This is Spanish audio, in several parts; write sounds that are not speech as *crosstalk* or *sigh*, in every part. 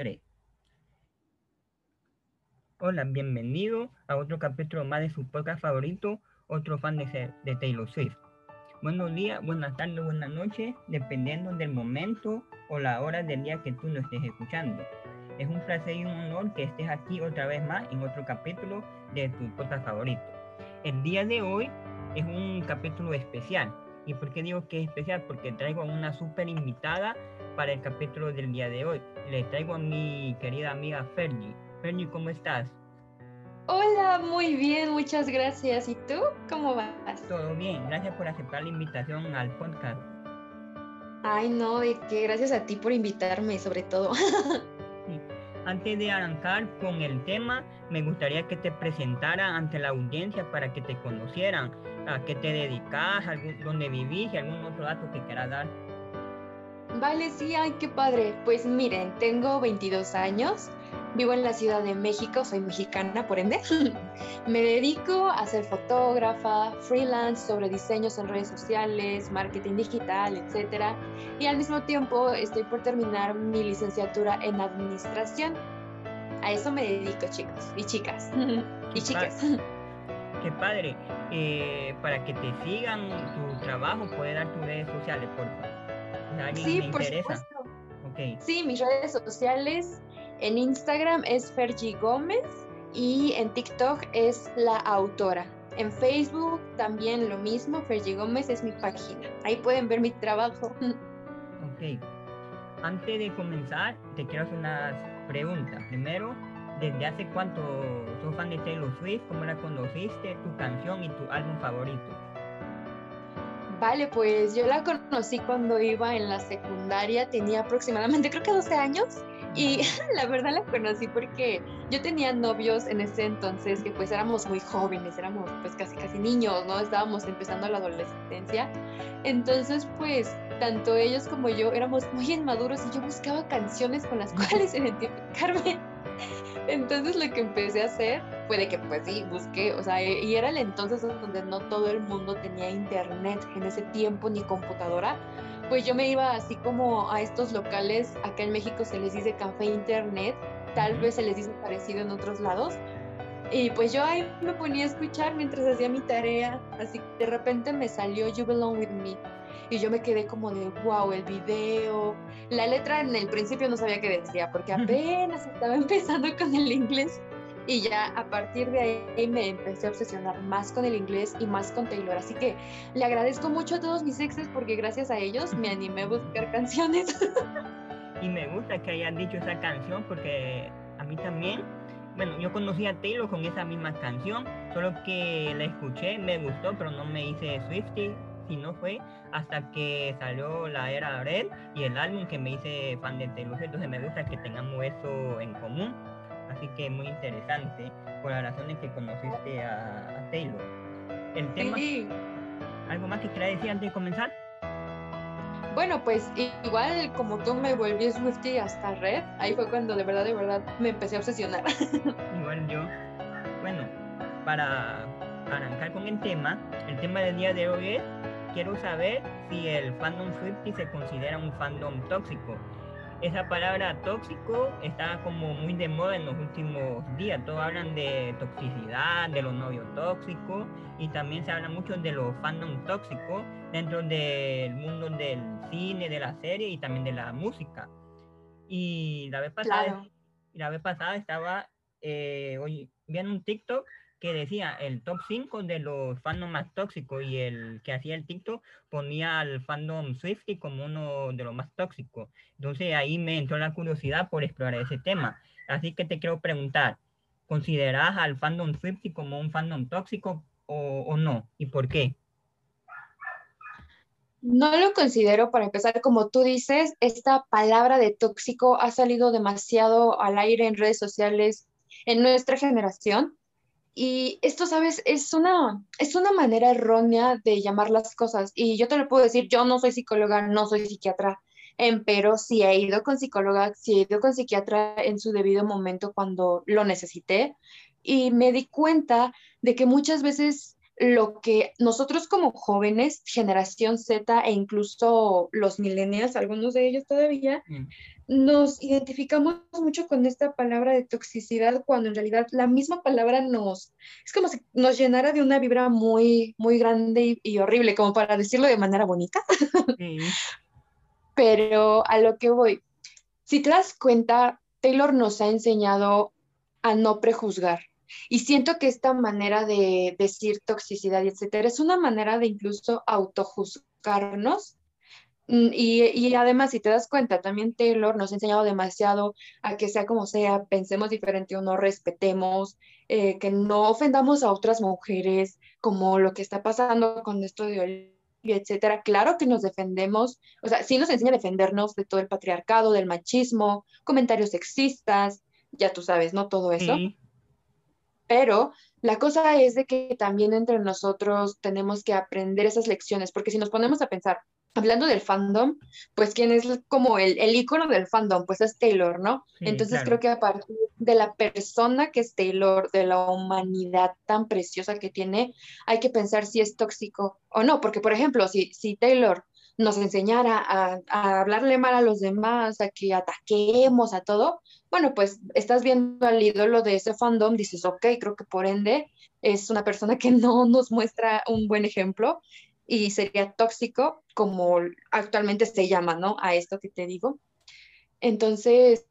3. Hola, bienvenido a otro capítulo más de su podcast favorito, otro fan de, de Taylor Swift. Buenos días, buenas tardes, buenas noches, dependiendo del momento o la hora del día que tú lo estés escuchando. Es un placer y un honor que estés aquí otra vez más en otro capítulo de tu podcast favorito. El día de hoy es un capítulo especial. ¿Y por qué digo que es especial? Porque traigo a una súper invitada para el capítulo del día de hoy. Le traigo a mi querida amiga Fergie. Fergie, ¿cómo estás? Hola, muy bien, muchas gracias. ¿Y tú? ¿Cómo vas? Todo bien, gracias por aceptar la invitación al podcast. Ay, no, de qué, gracias a ti por invitarme, sobre todo. *laughs* Antes de arrancar con el tema, me gustaría que te presentara ante la audiencia para que te conocieran, a qué te dedicas, dónde vivís y algún otro dato que quieras dar. Vale, sí, ay, qué padre. Pues miren, tengo 22 años, vivo en la Ciudad de México, soy mexicana, por ende. *laughs* Me dedico a ser fotógrafa, freelance sobre diseños en redes sociales, marketing digital, etc. Y al mismo tiempo estoy por terminar mi licenciatura en administración. A eso me dedico, chicos y chicas. *laughs* y chicas. Qué padre. Eh, para que te sigan tu trabajo, puedes dar tus redes sociales, por favor. Sí, por supuesto. Sí, mis redes sociales en Instagram es Fergie Gómez y en TikTok es la autora. En Facebook también lo mismo, Fergie Gómez es mi página. Ahí pueden ver mi trabajo. *laughs* Ok. Antes de comenzar, te quiero hacer unas preguntas. Primero, ¿desde hace cuánto sos fan de Taylor Swift? ¿Cómo la conociste? ¿Tu canción y tu álbum favorito? Vale, pues yo la conocí cuando iba en la secundaria, tenía aproximadamente creo que 12 años y *laughs* la verdad la conocí porque yo tenía novios en ese entonces que pues éramos muy jóvenes, éramos pues casi casi niños, ¿no? Estábamos empezando la adolescencia. Entonces pues tanto ellos como yo éramos muy inmaduros y yo buscaba canciones con las cuales *laughs* identificarme. Entonces lo que empecé a hacer fue de que pues sí, busqué, o sea, y era el entonces donde no todo el mundo tenía internet en ese tiempo ni computadora pues yo me iba así como a estos locales, acá en México se les dice café internet, tal vez se les dice parecido en otros lados. Y pues yo ahí me ponía a escuchar mientras hacía mi tarea, así de repente me salió You Belong With Me. Y yo me quedé como de, wow, el video. La letra en el principio no sabía qué decía, porque apenas estaba *laughs* empezando con el inglés. Y ya a partir de ahí me empecé a obsesionar más con el inglés y más con Taylor. Así que le agradezco mucho a todos mis exes porque gracias a ellos me *laughs* animé a buscar canciones. Y me gusta que hayan dicho esa canción porque a mí también, bueno, yo conocí a Taylor con esa misma canción, solo que la escuché, me gustó, pero no me hice Swifty, no fue hasta que salió la era Red y el álbum que me hice fan de Taylor. Entonces me gusta que tengamos eso en común así que muy interesante por las razones que conociste a, Taylor. El tema, ¿Algo más que quieras decir antes de comenzar? Bueno, pues igual como tú me volví Swifty hasta Red, ahí fue cuando de verdad, de verdad me empecé a obsesionar. *laughs* igual yo. Bueno, para arrancar con el tema, el tema del día de hoy es, quiero saber si el fandom Swifty se considera un fandom tóxico esa palabra tóxico está como muy de moda en los últimos días. Todos hablan de toxicidad, de los novios tóxicos y también se habla mucho de los fandom tóxicos dentro del mundo del cine, de la serie y también de la música. Y la vez pasada, la vez pasada estaba eh, hoy, viendo un TikTok que decía el top 5 de los fandom más tóxicos y el que hacía el TikTok ponía al fandom Swifty como uno de los más tóxicos. Entonces ahí me entró la curiosidad por explorar ese tema. Así que te quiero preguntar, ¿consideras al fandom Swifty como un fandom tóxico o, o no? ¿Y por qué? No lo considero, para empezar, como tú dices, esta palabra de tóxico ha salido demasiado al aire en redes sociales en nuestra generación y esto, ¿sabes? Es una, es una manera errónea de llamar las cosas. Y yo te lo puedo decir, yo no soy psicóloga, no soy psiquiatra, pero sí he ido con psicóloga, sí he ido con psiquiatra en su debido momento cuando lo necesité. Y me di cuenta de que muchas veces lo que nosotros como jóvenes, generación Z e incluso los millennials, algunos de ellos todavía, mm. nos identificamos mucho con esta palabra de toxicidad cuando en realidad la misma palabra nos, es como si nos llenara de una vibra muy, muy grande y, horrible, como para decirlo de manera bonita. *laughs* Pero a lo que voy, si te das cuenta, Taylor nos ha enseñado a no prejuzgar y siento que esta manera de decir toxicidad etcétera es una manera de incluso autojuzgarnos. Mm, y, y, además, si te das cuenta, también Taylor nos ha enseñado demasiado a que sea como sea, pensemos diferente o no respetemos, eh, que no ofendamos a otras mujeres, como lo que está pasando con esto de Olivia, etcétera. Claro que nos defendemos, o sea, sí nos enseña a defendernos de todo el patriarcado, del machismo, comentarios sexistas, ya tú sabes, ¿no? Todo eso. Pero la cosa es de que también entre nosotros tenemos que aprender esas lecciones, porque si nos ponemos a pensar, hablando del fandom, pues quién es como el, el icono del fandom, pues es Taylor, ¿no? Entonces creo que a partir de la persona que es Taylor, de la humanidad tan preciosa que tiene, hay que pensar si es tóxico o no, porque por ejemplo, si, si Taylor nos enseñara a, a, hablarle mal a los demás, a que ataquemos a todo, bueno, pues estás viendo al ídolo de ese fandom, dices, ok, creo que por ende es una persona que no nos muestra un buen ejemplo y sería tóxico, como actualmente se llama, ¿no? A esto que te digo. Entonces,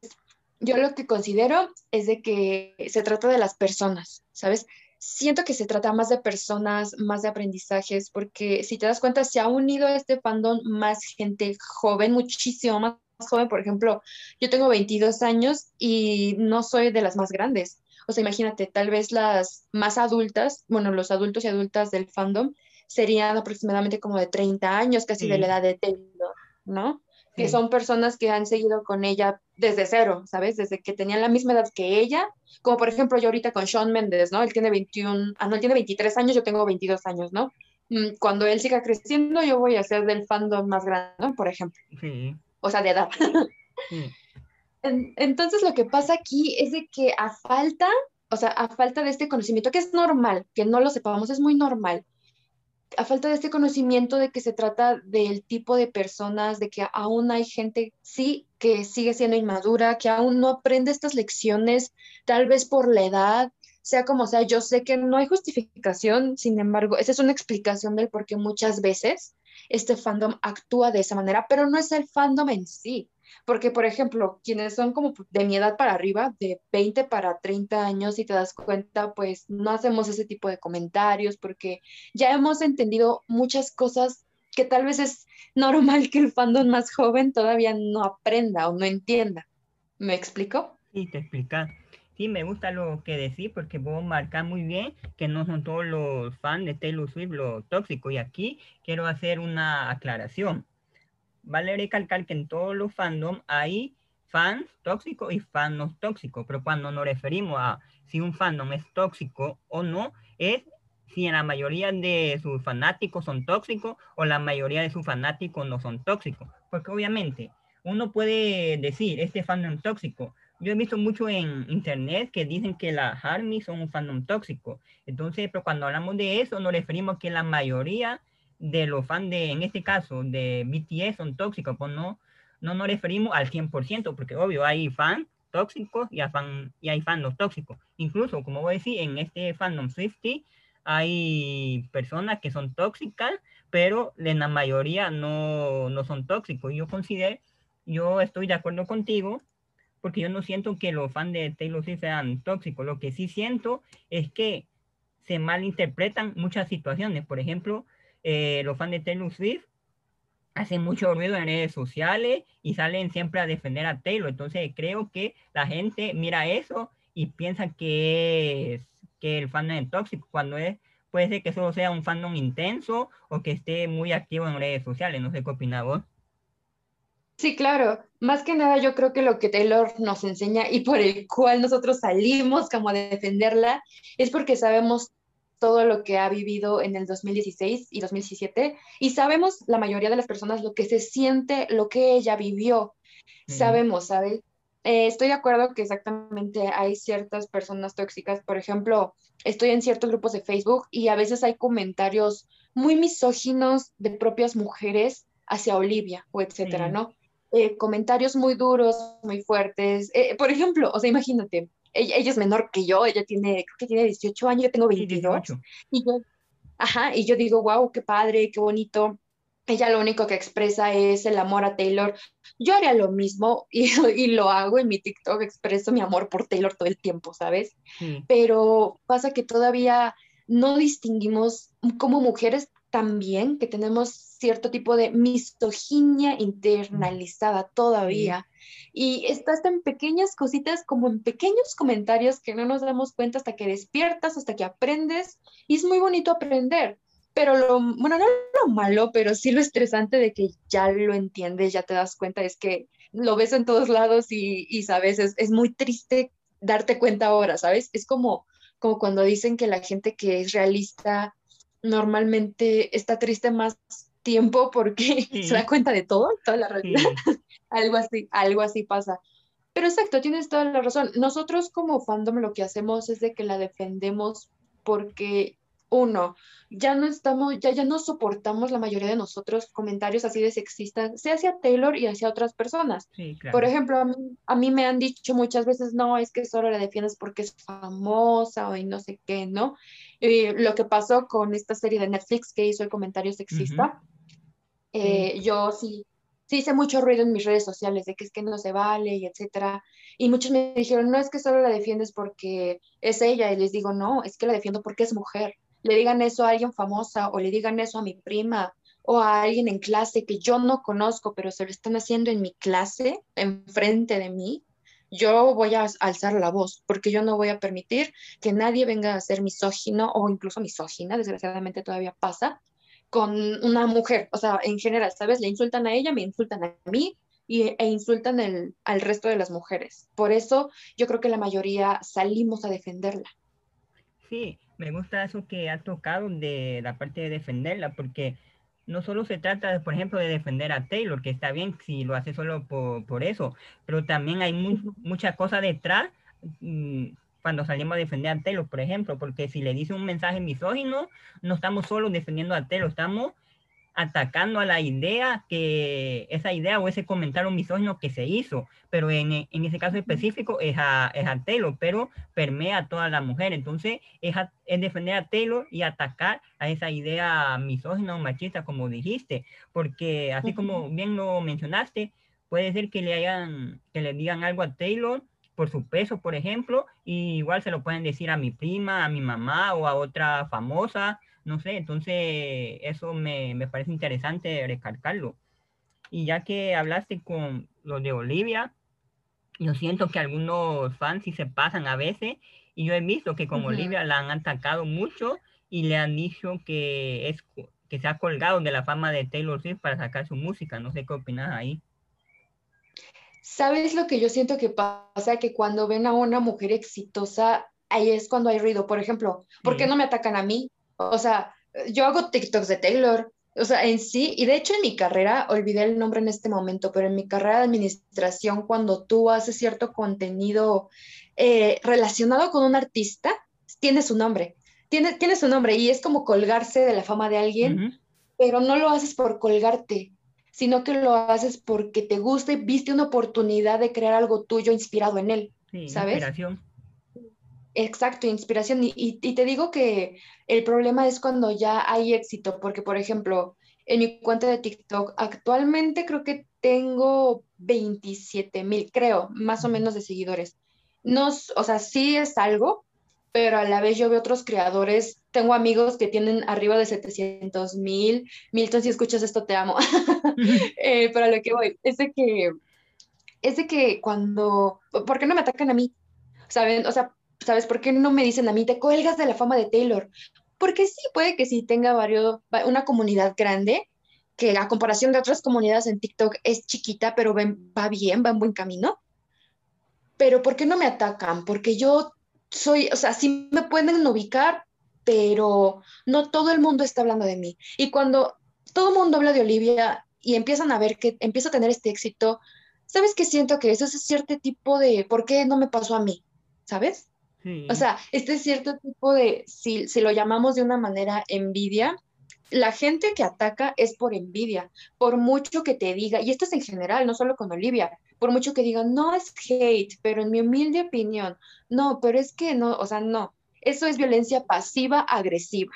yo lo que considero es de que se trata de las personas, ¿sabes? Siento que se trata más de personas, más de aprendizajes, porque si te das cuenta, se ha unido a este fandom más gente joven, muchísimo más joven. Por ejemplo, yo tengo 22 años y no soy de las más grandes. O sea, imagínate, tal vez las más adultas, bueno, los adultos y adultas del fandom serían aproximadamente como de 30 años, casi de la edad de Taylor, ¿no? Que son personas que han seguido con ella desde cero, ¿sabes? Desde que tenían la misma edad que ella, como por ejemplo yo ahorita con Sean Mendes, ¿no? Él tiene 21, ah, no, él tiene 23 años, yo tengo 22 años, ¿no? Mm, cuando él siga creciendo, yo voy a ser del fandom más grande, ¿no? Por ejemplo. Sí. O sea, de edad. Sí. *laughs* Entonces lo que pasa aquí es de que a falta, o sea, a falta de este conocimiento, que es normal, que no lo sepamos, es muy normal, a falta de este conocimiento de que se trata del tipo de personas, de que aún hay gente, sí, que sigue siendo inmadura, que aún no aprende estas lecciones, tal vez por la edad, sea como sea, yo sé que no hay justificación, sin embargo, esa es una explicación del por qué muchas veces este fandom actúa de esa manera, pero no es el fandom en sí, porque, por ejemplo, quienes son como de mi edad para arriba, de 20 para 30 años, si te das cuenta, pues no hacemos ese tipo de comentarios porque ya hemos entendido muchas cosas que tal vez es normal que el fandom más joven todavía no aprenda o no entienda. ¿Me explico? Sí, te explica. Sí, me gusta lo que decís porque puedo marcar muy bien que no son todos los fans de Taylor Swift lo tóxico. Y aquí quiero hacer una aclaración vale recalcar que en todos los fandoms hay fans tóxicos y fans no tóxicos, pero cuando nos referimos a si un fandom es tóxico o no, es si la mayoría de sus fanáticos son tóxicos o la mayoría de sus fanáticos no son tóxicos. Porque obviamente uno puede decir, este fandom tóxico. Yo he visto mucho en internet que dicen que las ARMY son un fandom tóxico. Entonces, pero cuando hablamos de eso, nos referimos que la mayoría de los fans de, en este caso, de BTS son tóxicos, pues no, no nos referimos al 100%, porque obvio hay fans tóxicos y, fan, y hay fans tóxicos. Incluso, como voy a decir, en este fandom Swifty hay personas que son tóxicas, pero en la mayoría no, no son tóxicos. Yo considero, yo estoy de acuerdo contigo, porque yo no siento que los fans de Taylor Swift sean tóxicos. Lo que sí siento es que se malinterpretan muchas situaciones. Por ejemplo, eh, los fans de Taylor Swift hacen mucho ruido en redes sociales y salen siempre a defender a Taylor. Entonces creo que la gente mira eso y piensa que es que el fandom es tóxico cuando es puede ser que solo sea un fandom intenso o que esté muy activo en redes sociales. No sé qué opinas vos. Sí, claro. Más que nada yo creo que lo que Taylor nos enseña y por el cual nosotros salimos como a defenderla es porque sabemos todo lo que ha vivido en el 2016 y 2017 y sabemos la mayoría de las personas lo que se siente, lo que ella vivió. Sabemos, ¿sabes? eh, estoy de acuerdo que exactamente hay ciertas personas tóxicas. Por ejemplo, estoy en ciertos grupos de Facebook y a veces hay comentarios muy misóginos de propias mujeres hacia Olivia o etcétera, ¿no? Eh, comentarios muy duros, muy fuertes. Eh, por ejemplo, o sea, imagínate, ella, es menor que yo, ella tiene, creo que tiene 18 años, yo tengo 22. y yo, ajá, y yo digo, wow, qué padre, qué bonito. Ella lo único que expresa es el amor a Taylor. Yo haría lo mismo *laughs* y, y lo hago en mi TikTok, expreso mi amor por Taylor todo el tiempo, ¿sabes? Pero pasa que todavía no distinguimos como mujeres también que tenemos cierto tipo de misoginia internalizada todavía. Y está hasta en pequeñas cositas, como en pequeños comentarios que no nos damos cuenta hasta que despiertas, hasta que aprendes. Y es muy bonito aprender. Pero lo, bueno, no lo malo, pero sí lo estresante de que ya lo entiendes, ya te das cuenta, es que lo ves en todos lados y, y sabes, es, es muy triste darte cuenta ahora, ¿sabes? Es como, como cuando dicen que la gente que es realista normalmente está triste más tiempo porque *laughs* se da cuenta de todo, toda la realidad. *laughs* algo así, algo así pasa. Pero exacto, tienes toda la razón. Nosotros como fandom lo que hacemos es de que la defendemos porque uno, ya no estamos, ya, ya no soportamos la mayoría de nosotros comentarios así de sexistas, sea hacia Taylor y hacia otras personas. Por ejemplo, a mí, a mí, me han dicho muchas veces, no, es que solo la defiendes porque es famosa o y no sé qué, ¿no? Y lo que pasó con esta serie de Netflix que hizo el comentario sexista, eh, yo sí, sí hice mucho ruido en mis redes sociales de que es que no se vale y etcétera. Y muchos me dijeron, no es que solo la defiendes porque es ella. Y les digo, no, es que la defiendo porque es mujer le digan eso a alguien famosa o le digan eso a mi prima o a alguien en clase que yo no conozco, pero se lo están haciendo en mi clase, enfrente de mí, yo voy a alzar la voz, porque yo no voy a permitir que nadie venga a ser misógino o incluso misógina, desgraciadamente todavía pasa, con una mujer. O sea, en general, ¿sabes? Le insultan a ella, me insultan a mí y, e insultan al resto de las mujeres. Por eso yo creo que la mayoría salimos a defenderla. Sí, me gusta eso que ha tocado de la parte de defenderla, porque no solo se trata, por ejemplo, de defender a Taylor, que está bien si lo hace solo por, eso, pero también hay mucha cosa detrás mm, cuando salimos a defender a Taylor, por ejemplo, porque si le dice un mensaje misógino, no estamos solo defendiendo a Taylor, estamos atacando a la idea que esa idea o ese comentario misógino que se hizo, pero en, en ese caso específico es a, es a, Taylor, pero permea a toda la mujer. Entonces es, es, defender a Taylor y atacar a esa idea misógina o machista, como dijiste, porque así como bien lo mencionaste, puede ser que le hayan, que le digan algo a Taylor por su peso, por ejemplo, y igual se lo pueden decir a mi prima, a mi mamá o a otra famosa no sé, entonces eso me, parece interesante recalcarlo. Y ya que hablaste con lo de Olivia, yo siento que algunos fans sí se pasan a veces y yo he visto que con Olivia la han atacado mucho y le han dicho que es que se ha colgado de la fama de Taylor Swift para sacar su música. No sé qué opinas ahí. ¿Sabes lo que yo siento que pasa? Que cuando ven a una mujer exitosa, ahí es cuando hay ruido. Por ejemplo, ¿por qué no me atacan a mí? O sea, yo hago TikToks de Taylor, o sea, en sí, y de hecho en mi carrera, olvidé el nombre en este momento, pero en mi carrera de administración, cuando tú haces cierto contenido eh, relacionado con un artista, tiene su nombre, tiene, tiene su nombre y es como colgarse de la fama de alguien, pero no lo haces por colgarte, sino que lo haces porque te gusta y viste una oportunidad de crear algo tuyo inspirado en él, ¿sabes? Inspiración. Exacto, inspiración. Y, te digo que el problema es cuando ya hay éxito, porque por ejemplo, en mi cuenta de TikTok actualmente creo que tengo 27 mil, creo, más o menos de seguidores. No, o sea, sí es algo, pero a la vez yo veo otros creadores, tengo amigos que tienen arriba de 700 mil. Milton, si escuchas esto, te amo. *laughs* *laughs* eh, pero lo que voy, es de que, es de que cuando, ¿por qué no me atacan a mí? ¿Saben? O sea, ¿sabes? ¿Por qué no me dicen a mí, te cuelgas de la fama de Taylor? Porque sí, puede que sí tenga varios, una comunidad grande, que a comparación de otras comunidades en TikTok es chiquita, pero va bien, va en buen camino. Pero ¿por qué no me atacan? Porque yo soy, o sea, sí me pueden ubicar, pero no todo el mundo está hablando de mí. Y cuando todo el mundo habla de Olivia y empiezan a ver que empieza a tener este éxito, ¿sabes qué siento? Que eso es cierto tipo de, ¿por qué no me pasó a mí? ¿Sabes? O sea, este cierto tipo de, si, si lo llamamos de una manera envidia, la gente que ataca es por envidia, por mucho que te diga, y esto es en general, no solo con Olivia, por mucho que digan, no es hate, pero en mi humilde opinión, no, pero es que no, o sea, no, eso es violencia pasiva agresiva.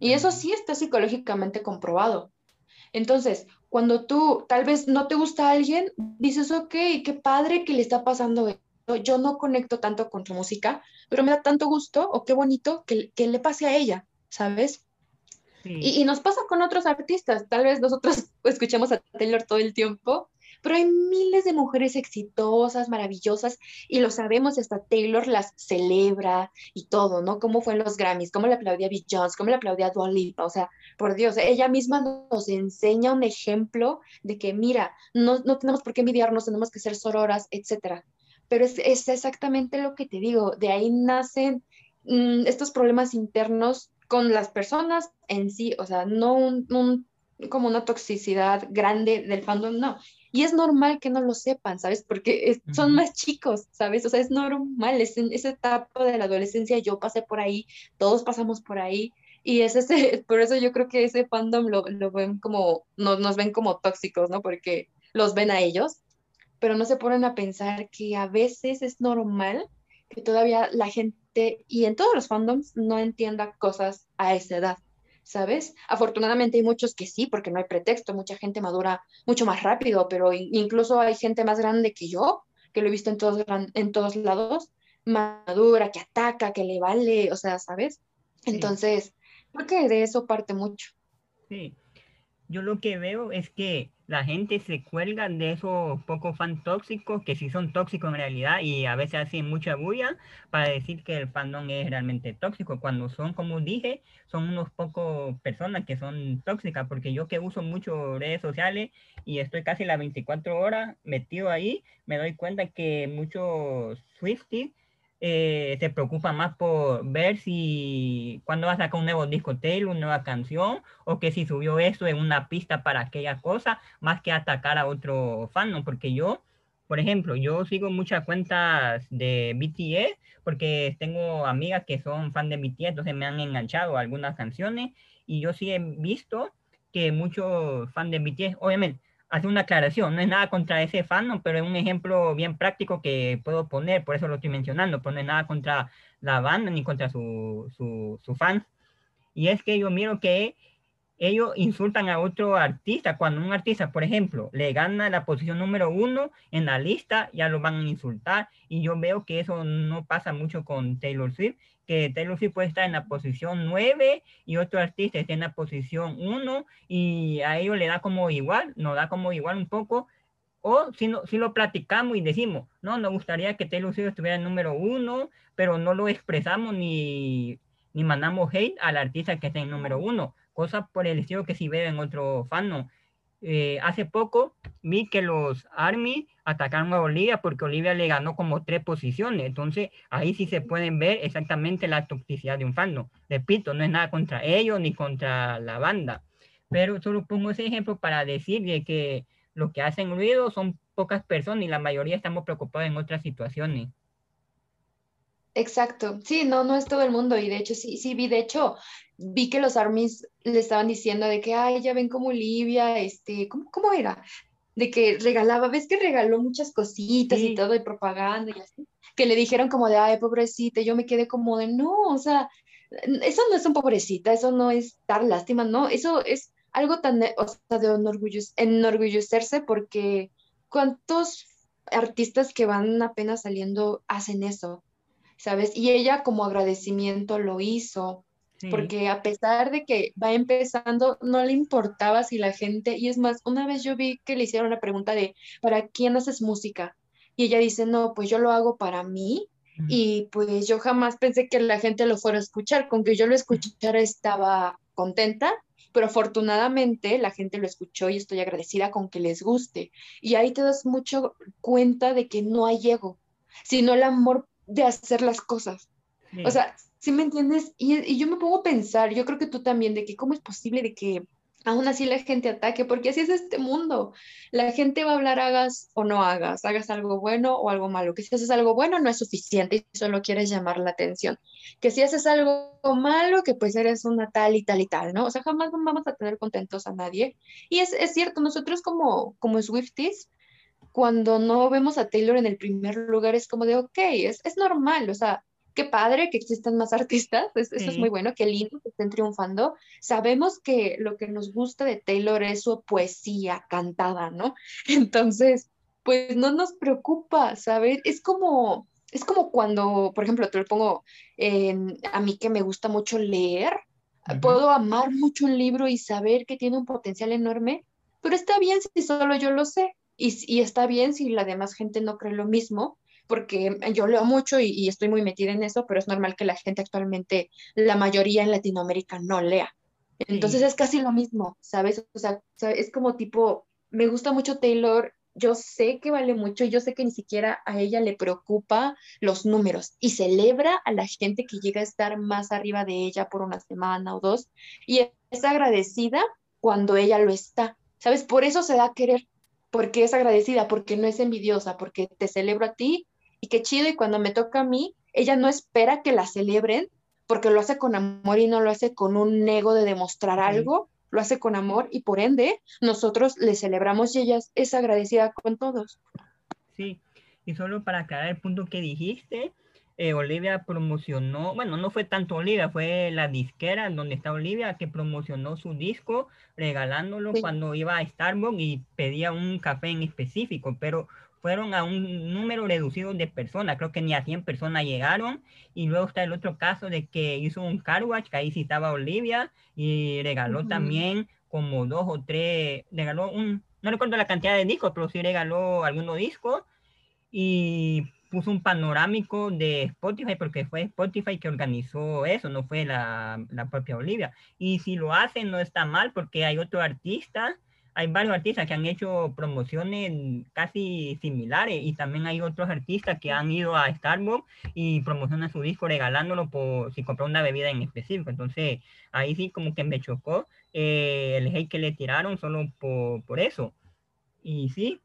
Y eso sí está psicológicamente comprobado. Entonces, cuando tú tal vez no te gusta a alguien, dices, ok, qué padre que le está pasando. Yo no conecto tanto con tu música, pero me da tanto gusto o qué bonito que, que le pase a ella, ¿sabes? Y, y, nos pasa con otros artistas. Tal vez nosotros *laughs* escuchamos a Taylor todo el tiempo pero hay miles de mujeres exitosas, maravillosas, y lo sabemos, hasta Taylor las celebra y todo, ¿no? Cómo fue en los Grammys, cómo le aplaudía Bill Jones, cómo le aplaudía Dua Lipa, o sea, por Dios, ella misma nos enseña un ejemplo de que, mira, no, no tenemos por qué envidiarnos, tenemos que ser sororas, etcétera. Pero es, es, exactamente lo que te digo, de ahí nacen mm, estos problemas internos con las personas en sí, o sea, no un, como una toxicidad grande del fandom, no, y es normal que no lo sepan, ¿sabes? Porque son más chicos, ¿sabes? O sea, es normal, es en esa etapa de la adolescencia, yo pasé por ahí, todos pasamos por ahí. Y es ese, *laughs* por eso yo creo que ese fandom lo, lo ven como, nos, nos ven como tóxicos, ¿no? Porque los ven a ellos, pero no se ponen a pensar que a veces es normal que todavía la gente, y en todos los fandoms, no entienda cosas a esa edad. ¿sabes? Afortunadamente hay muchos que sí, porque no hay pretexto, mucha gente madura mucho más rápido, pero incluso hay gente más grande que yo, que lo he visto en todos, en todos lados, madura, que ataca, que le vale, o sea, ¿sabes? Entonces, creo que de eso parte mucho. Sí, yo lo que veo es que la gente se cuelga de esos pocos fans tóxicos, que sí son tóxicos en realidad y a veces hacen mucha bulla para decir que el fandom es realmente tóxico, cuando son, como dije, son unos pocos personas que son tóxicas, porque yo que uso mucho redes sociales y estoy casi las 24 horas metido ahí, me doy cuenta que muchos Swifties eh, te preocupa más por ver si cuando va a sacar un nuevo disco Taylor, una nueva canción, o que si subió eso en una pista para aquella cosa, más que atacar a otro fan, porque yo, por ejemplo, yo sigo muchas cuentas de BTS, porque tengo amigas que son fan de BTS, entonces me han enganchado algunas canciones, y yo sí he visto que muchos fans de BTS, obviamente, hace una aclaración, no es nada contra ese fan, pero es un ejemplo bien práctico que puedo poner, por eso lo estoy mencionando, pero no es nada contra la banda ni contra su, su, su fan. Y es que yo miro que ellos insultan a otro artista. Cuando un artista, por ejemplo, le gana la posición número uno en la lista, ya lo van a insultar. Y yo veo que eso no pasa mucho con Taylor Swift, que Taylor Swift puede estar en la posición nueve y otro artista está en la posición uno y a ellos le da como igual, nos da como igual un poco. O si, no, si lo platicamos y decimos, no, nos gustaría que Taylor Swift estuviera en número uno, pero no lo expresamos ni, ni mandamos hate al artista que está en número uno cosas por el estilo que si veo en otro fandom. Eh, hace poco vi que los Army atacaron a Olivia porque Olivia le ganó como tres posiciones. Entonces ahí sí se pueden ver exactamente la toxicidad de un fandom. Repito, no es nada contra ellos ni contra la banda. Pero solo pongo ese ejemplo para decir que lo que hacen ruido son pocas personas y la mayoría estamos preocupados en otras situaciones. Exacto, sí, no, no es todo el mundo y de hecho sí, sí vi, de hecho vi que los armies le estaban diciendo de que, ay, ya ven como Olivia, este, ¿cómo, cómo era? De que regalaba, ves que regaló muchas cositas y todo, de propaganda y así, que le dijeron como de, ay, pobrecita, yo me quedé como de, no, o sea, eso no es un pobrecita, eso no es dar lástima, no, eso es algo tan, o sea, de enorgullecerse porque cuántos artistas que van apenas saliendo hacen eso ¿sabes? Y ella como agradecimiento lo hizo, porque a pesar de que va empezando, no le importaba si la gente, y es más, una vez yo vi que le hicieron la pregunta de, ¿para quién haces música? Y ella dice, no, pues yo lo hago para mí. Y pues yo jamás pensé que la gente lo fuera a escuchar, con que yo lo escuchara estaba contenta, pero afortunadamente la gente lo escuchó y estoy agradecida con que les guste. Y ahí te das mucho cuenta de que no hay ego, sino el amor de hacer las cosas. O sea, ¿sí me entiendes? Y, y, yo me pongo a pensar, yo creo que tú también, de que cómo es posible de que aún así la gente ataque, porque así es este mundo. La gente va a hablar hagas o no hagas, hagas algo bueno o algo malo. Que si haces algo bueno no es suficiente y solo quieres llamar la atención. Que si haces algo malo, que pues eres una tal y tal y tal, ¿no? O sea, jamás vamos a tener contentos a nadie. Y es, es cierto, nosotros como, como Swifties, cuando no vemos a Taylor en el primer lugar, es como de, ok, es, es normal, o sea, qué padre que existan más *laughs* artistas, eso es muy bueno, qué lindo que estén triunfando. Sabemos que lo que nos gusta de Taylor es su poesía cantada, ¿no? *laughs* Entonces, pues no nos preocupa, ¿sabes? Es como, es como cuando, por ejemplo, te lo pongo en, a mí que me gusta mucho leer, puedo amar mucho un libro y saber que tiene un potencial enorme, pero está bien si solo yo lo sé. Y, y está bien si la demás gente no cree lo mismo, porque yo leo mucho y, estoy muy metida en eso, pero es normal que la gente actualmente, la mayoría en Latinoamérica no lea. Entonces es casi lo mismo, ¿sabes? O sea, es como tipo, me gusta mucho Taylor, yo sé que vale mucho, yo sé que ni siquiera a ella le preocupa los números y celebra a la gente que llega a estar más arriba de ella por una semana o dos y es agradecida cuando ella lo está, ¿sabes? Por eso se da a querer, porque es agradecida, porque no es envidiosa, porque te celebro a ti y qué chido, y cuando me toca a mí, ella no espera que la celebren porque lo hace con amor y no lo hace con un ego de demostrar algo, lo hace con amor y por ende nosotros le celebramos y ella es agradecida con todos. Sí, y solo para aclarar el punto que dijiste, eh, Olivia promocionó, bueno, no fue tanto Olivia, fue la disquera donde está Olivia que promocionó su disco regalándolo cuando iba a Starbucks y pedía un café en específico, pero fueron a un número reducido de personas, creo que ni a 100 personas llegaron, y luego está el otro caso de que hizo un car que ahí sí estaba Olivia, y regaló también como dos o tres, regaló un, no recuerdo la cantidad de discos, pero sí regaló algunos discos, y puso un panorámico de Spotify, porque fue Spotify que organizó eso, no fue la, la propia Olivia. Y si lo hacen, no está mal, porque hay otro artista hay varios artistas que han hecho promociones casi similares y también hay otros artistas que han ido a Starbucks y promocionan su disco regalándolo por si compró una bebida en específico. Entonces ahí sí como que me chocó eh, el hate que le tiraron solo por, por eso. Y sí,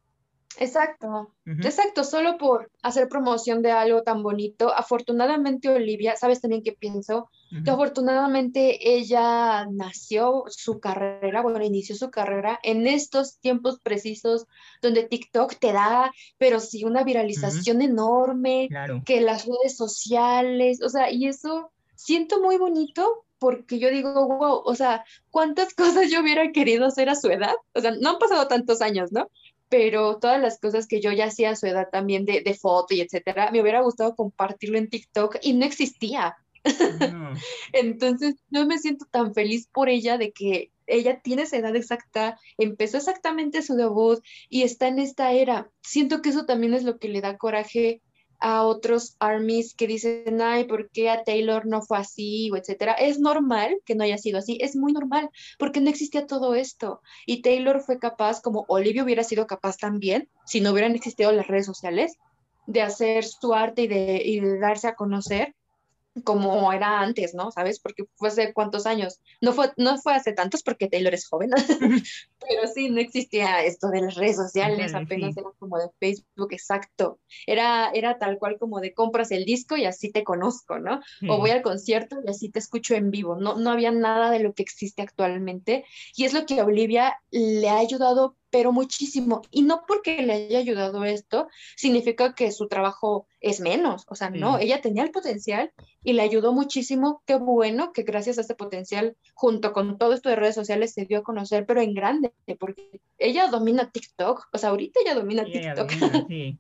Exacto, exacto, solo por hacer promoción de algo tan bonito. Afortunadamente Olivia, ¿sabes también qué pienso? Que afortunadamente ella nació su carrera, bueno, inició su carrera en estos tiempos precisos donde TikTok te da, pero sí una viralización enorme, que las redes sociales, o sea, y eso siento muy bonito porque yo digo, wow, o sea, ¿cuántas *laughs* cosas yo hubiera querido hacer a su edad? O sea, no han pasado tantos años, ¿no? Pero todas las cosas que yo ya hacía a su edad también de, de foto y etcétera, me hubiera gustado compartirlo en TikTok y no existía. *laughs* Entonces, no me siento tan feliz por ella de que ella tiene esa edad exacta, empezó exactamente su debut y está en esta era. Siento que eso también es lo que le da coraje a otros armies que dicen, ay, ¿por qué a Taylor no fue así? o etcétera. Es normal que no haya sido así, es muy normal, porque no existía todo esto. Y Taylor fue capaz, como Olivia hubiera sido capaz también, si no hubieran existido las redes sociales, de hacer su arte y de, y de darse a conocer como era antes, ¿no? ¿Sabes? Porque fue hace cuántos años. No fue, no fue hace tantos porque Taylor es joven, *laughs* pero sí, no existía esto de las redes sociales, apenas era como de Facebook, exacto. Era, era tal cual como de compras el disco y así te conozco, ¿no? O voy al concierto y así te escucho en vivo. No, no había nada de lo que existe actualmente. Y es lo que a Olivia le ha ayudado pero muchísimo. Y no porque le haya ayudado esto, significa que su trabajo es menos. O sea, no, ella tenía el potencial y le ayudó muchísimo. Qué bueno que gracias a ese potencial, junto con todo esto de redes sociales, se dio a conocer, pero en grande, porque ella domina TikTok. O sea, ahorita ella domina TikTok. *laughs* sí.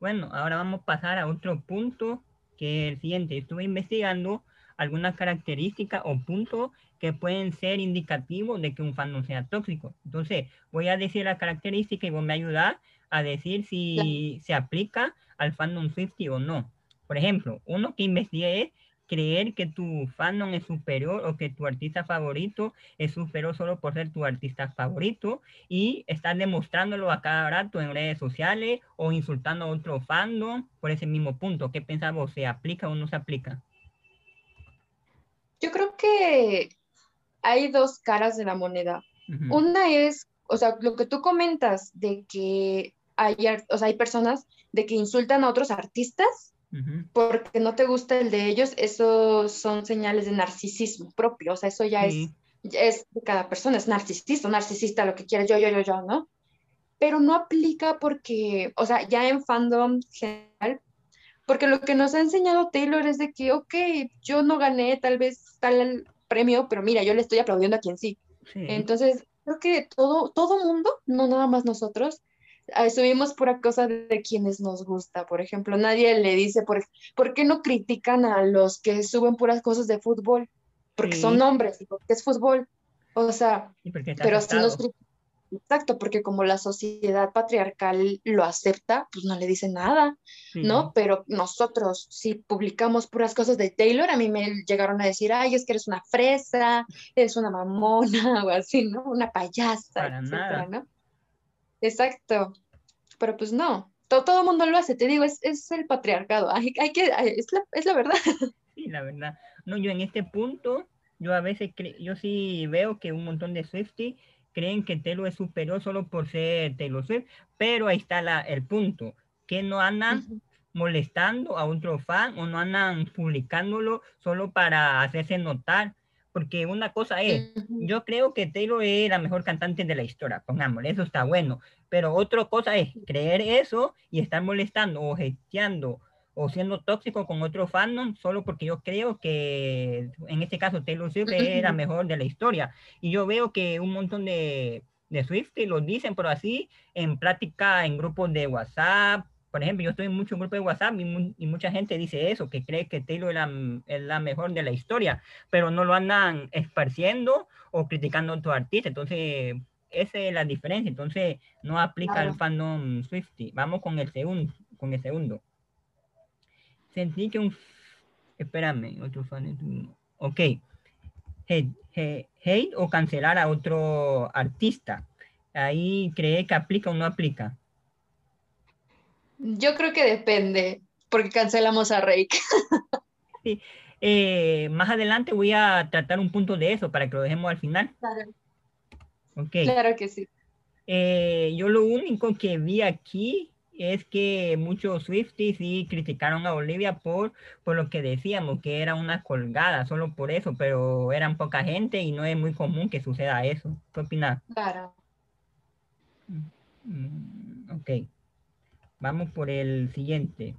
Bueno, ahora vamos a pasar a otro punto, que es el siguiente. Estuve investigando algunas características o puntos que pueden ser indicativos de que un fandom sea tóxico. Entonces, voy a decir la característica y vos me ayudar a decir si se aplica al fandom 50 o no. Por ejemplo, uno que investigué es creer que tu fandom es superior o que tu artista favorito es superior solo por ser tu artista favorito y estar demostrándolo a cada rato en redes sociales o insultando a otro fandom por ese mismo punto. ¿Qué pensamos? ¿Se aplica o no se aplica? Yo creo que hay dos caras de la moneda. Una es, o sea, lo que tú comentas de que hay, o sea, hay personas de que insultan a otros artistas porque no te gusta el de ellos, eso son señales de narcisismo propio, o sea, eso ya es, es de cada persona, es narcisista, narcisista, lo que quieres, yo, yo, yo, yo, ¿no? Pero no aplica porque, o sea, ya en fandom general, porque lo que nos ha enseñado Taylor es de que, ok, yo no gané tal vez tal premio, pero mira, yo le estoy aplaudiendo a quien sí. Entonces, creo que todo, todo mundo, no nada más nosotros, subimos pura cosa de quienes nos gusta. Por ejemplo, nadie le dice, por, ¿por qué no critican a los que suben puras cosas de fútbol? Porque son hombres, porque es fútbol. O sea, pero si nos Exacto, porque como la sociedad patriarcal lo acepta, pues no le dice nada, ¿no? Pero nosotros, si publicamos puras cosas de Taylor, a mí me llegaron a decir, ay, es que eres una fresa, eres una mamona, *laughs* o así, ¿no? Una payasa, etcétera, ¿no? Exacto, pero pues no, todo el mundo lo hace, te digo, es, es el patriarcado, hay, hay que, es la, es la, verdad. *laughs* Sí, la verdad. No, yo en este punto, yo a veces, yo sí veo que un montón de Swifties creen que Taylor es superior solo por ser Taylor Swift, pero ahí está la, el punto, que no andan molestando a otro fan o no andan publicándolo solo para hacerse notar porque una cosa es, yo creo que Taylor es la mejor cantante de la historia, pongámosle, eso está bueno, pero otra cosa es creer eso y estar molestando o gesteando o siendo tóxico con otro fandom solo porque yo creo que en este caso Taylor Swift *laughs* es la mejor de la historia. Y yo veo que un montón de, de Swifties lo dicen, pero así en práctica en grupos de WhatsApp por ejemplo, yo estoy en muchos grupos de WhatsApp y, mucha gente dice eso, que cree que Taylor es la, mejor de la historia, pero no lo andan esparciendo o criticando a otro artista. Entonces, esa es la diferencia. Entonces, no aplica al fandom Swifty. Vamos con el segundo. Con el segundo. Sentí que un... Espérame, otro fan... Ok. Hate, hate o cancelar a otro artista. Ahí cree que aplica o no aplica. Yo creo que depende, porque cancelamos a Rake. *laughs* sí. Eh, más adelante voy a tratar un punto de eso para que lo dejemos al final. Claro. Okay. Claro que sí. Eh, yo lo único que vi aquí es que muchos Swifties sí criticaron a Bolivia por, por lo que decíamos, que era una colgada, solo por eso, pero eran poca gente y no es muy común que suceda eso. ¿Qué opinas? Claro. Mm, ok. Vamos por el siguiente.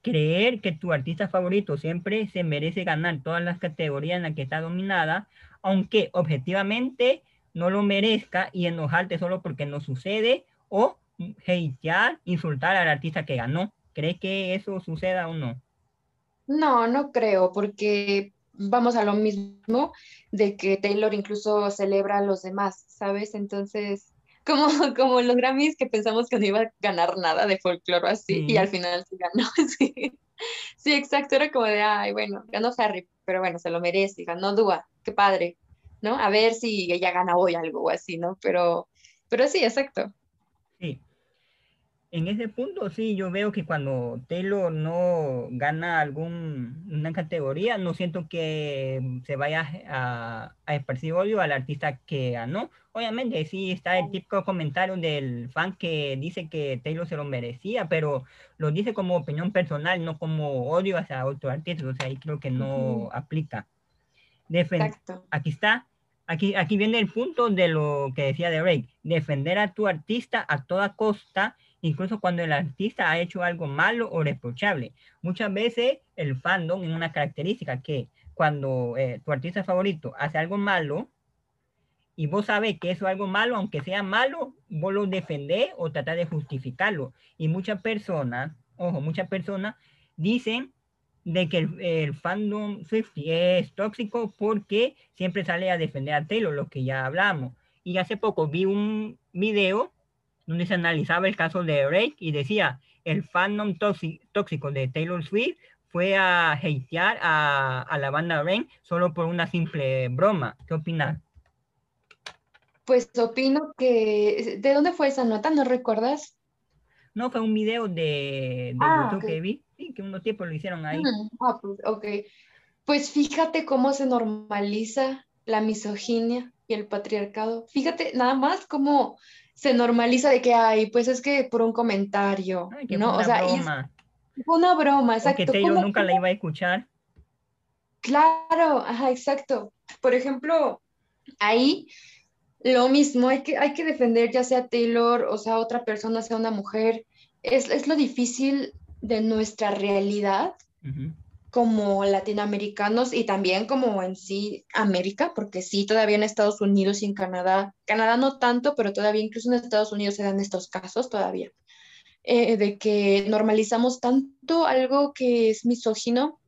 Creer que tu artista favorito siempre se merece ganar todas las categorías en las que está dominada, aunque objetivamente no lo merezca y enojarte solo porque no sucede o hatear, insultar al artista que ganó. ¿Crees que eso suceda o no? No, no creo, porque vamos a lo mismo de que Taylor incluso celebra a los demás, ¿sabes? Entonces, como, *laughs* como los Grammys que pensamos que no iba a ganar nada de folclore así y al final sí ganó. *laughs* Sí. exacto, era como de, ay, bueno, ganó Harry, pero bueno, se lo merece, ganó Dua, qué padre, ¿no? A ver si ella gana hoy algo así, ¿no? Pero, pero sí, exacto. Sí, en ese punto sí, yo veo que cuando Taylor no gana alguna categoría, no siento que se vaya a, a esparcir odio al artista que ganó. Obviamente sí está el típico comentario del fan que dice que Taylor se lo merecía, pero lo dice como opinión personal, no como odio hacia otro artista. O sea, ahí creo que no aplica. Aquí está. Aquí, aquí viene el punto de lo que decía de Ray. Defender a tu artista a toda costa incluso cuando el artista ha hecho algo malo o reprochable. Muchas veces el fandom es una característica que cuando eh, tu artista favorito hace algo malo y vos sabés que eso es algo malo, aunque sea malo, vos lo defendés o tratás de justificarlo. Y muchas personas, ojo, muchas personas dicen de que el, fandom Swiftie es tóxico porque siempre sale a defender a Taylor, lo que ya hablamos. Y hace poco vi un video donde se analizaba el caso de Drake y decía, el fandom tóxico de Taylor Swift fue a hatear a, la banda Rain solo por una simple broma. ¿Qué opinas? Pues opino que... ¿De dónde fue esa nota? ¿No recuerdas? No, fue un video de, ah, YouTube que vi, sí, que unos tiempos lo hicieron ahí. Mm, ah, pues, ok. Pues fíjate cómo se normaliza la misoginia y el patriarcado. Fíjate, nada más como se normaliza de que hay, pues es que por un comentario, ¿no? o sea, broma. fue una broma, exacto. que Taylor nunca la iba a escuchar. Claro, ajá, exacto. Por ejemplo, ahí lo mismo, hay que, hay que defender ya sea Taylor o sea otra persona, sea una mujer. Es, es lo difícil de nuestra realidad como latinoamericanos y también como en sí América, porque sí, todavía en Estados Unidos y en Canadá, Canadá no tanto, pero todavía incluso en Estados Unidos se dan estos casos todavía, eh, de que normalizamos tanto algo que es misógino.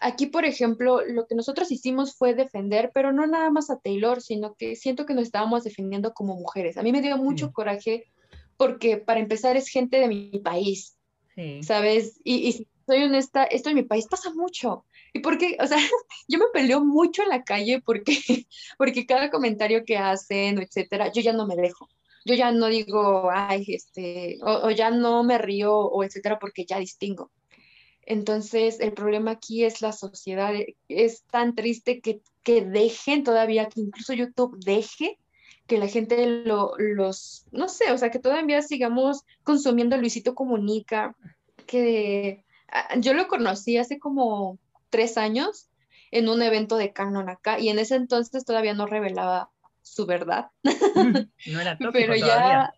Aquí, por ejemplo, lo que nosotros hicimos fue defender, pero no nada más a Taylor, sino que siento que nos estábamos defendiendo como mujeres. A mí me dio mucho coraje porque para empezar es gente de mi país, ¿sabes? Y, y soy honesta, esto en mi país pasa mucho. ¿Y porque, O sea, *laughs* yo me peleo mucho en la calle porque, *laughs* porque cada comentario que hacen, etcétera, yo ya no me dejo. Yo ya no digo, ay, este, o, ya no me río, o etcétera, porque ya distingo. Entonces, el problema aquí es la sociedad. Es tan triste que, que dejen todavía, que incluso YouTube deje que la gente lo, los, no sé, o sea, que todavía sigamos consumiendo Luisito Comunica, que Ah, yo lo conocí hace como tres años en un evento de Canon acá y en ese entonces todavía no revelaba su verdad. *laughs* No era tóxico Pero ya,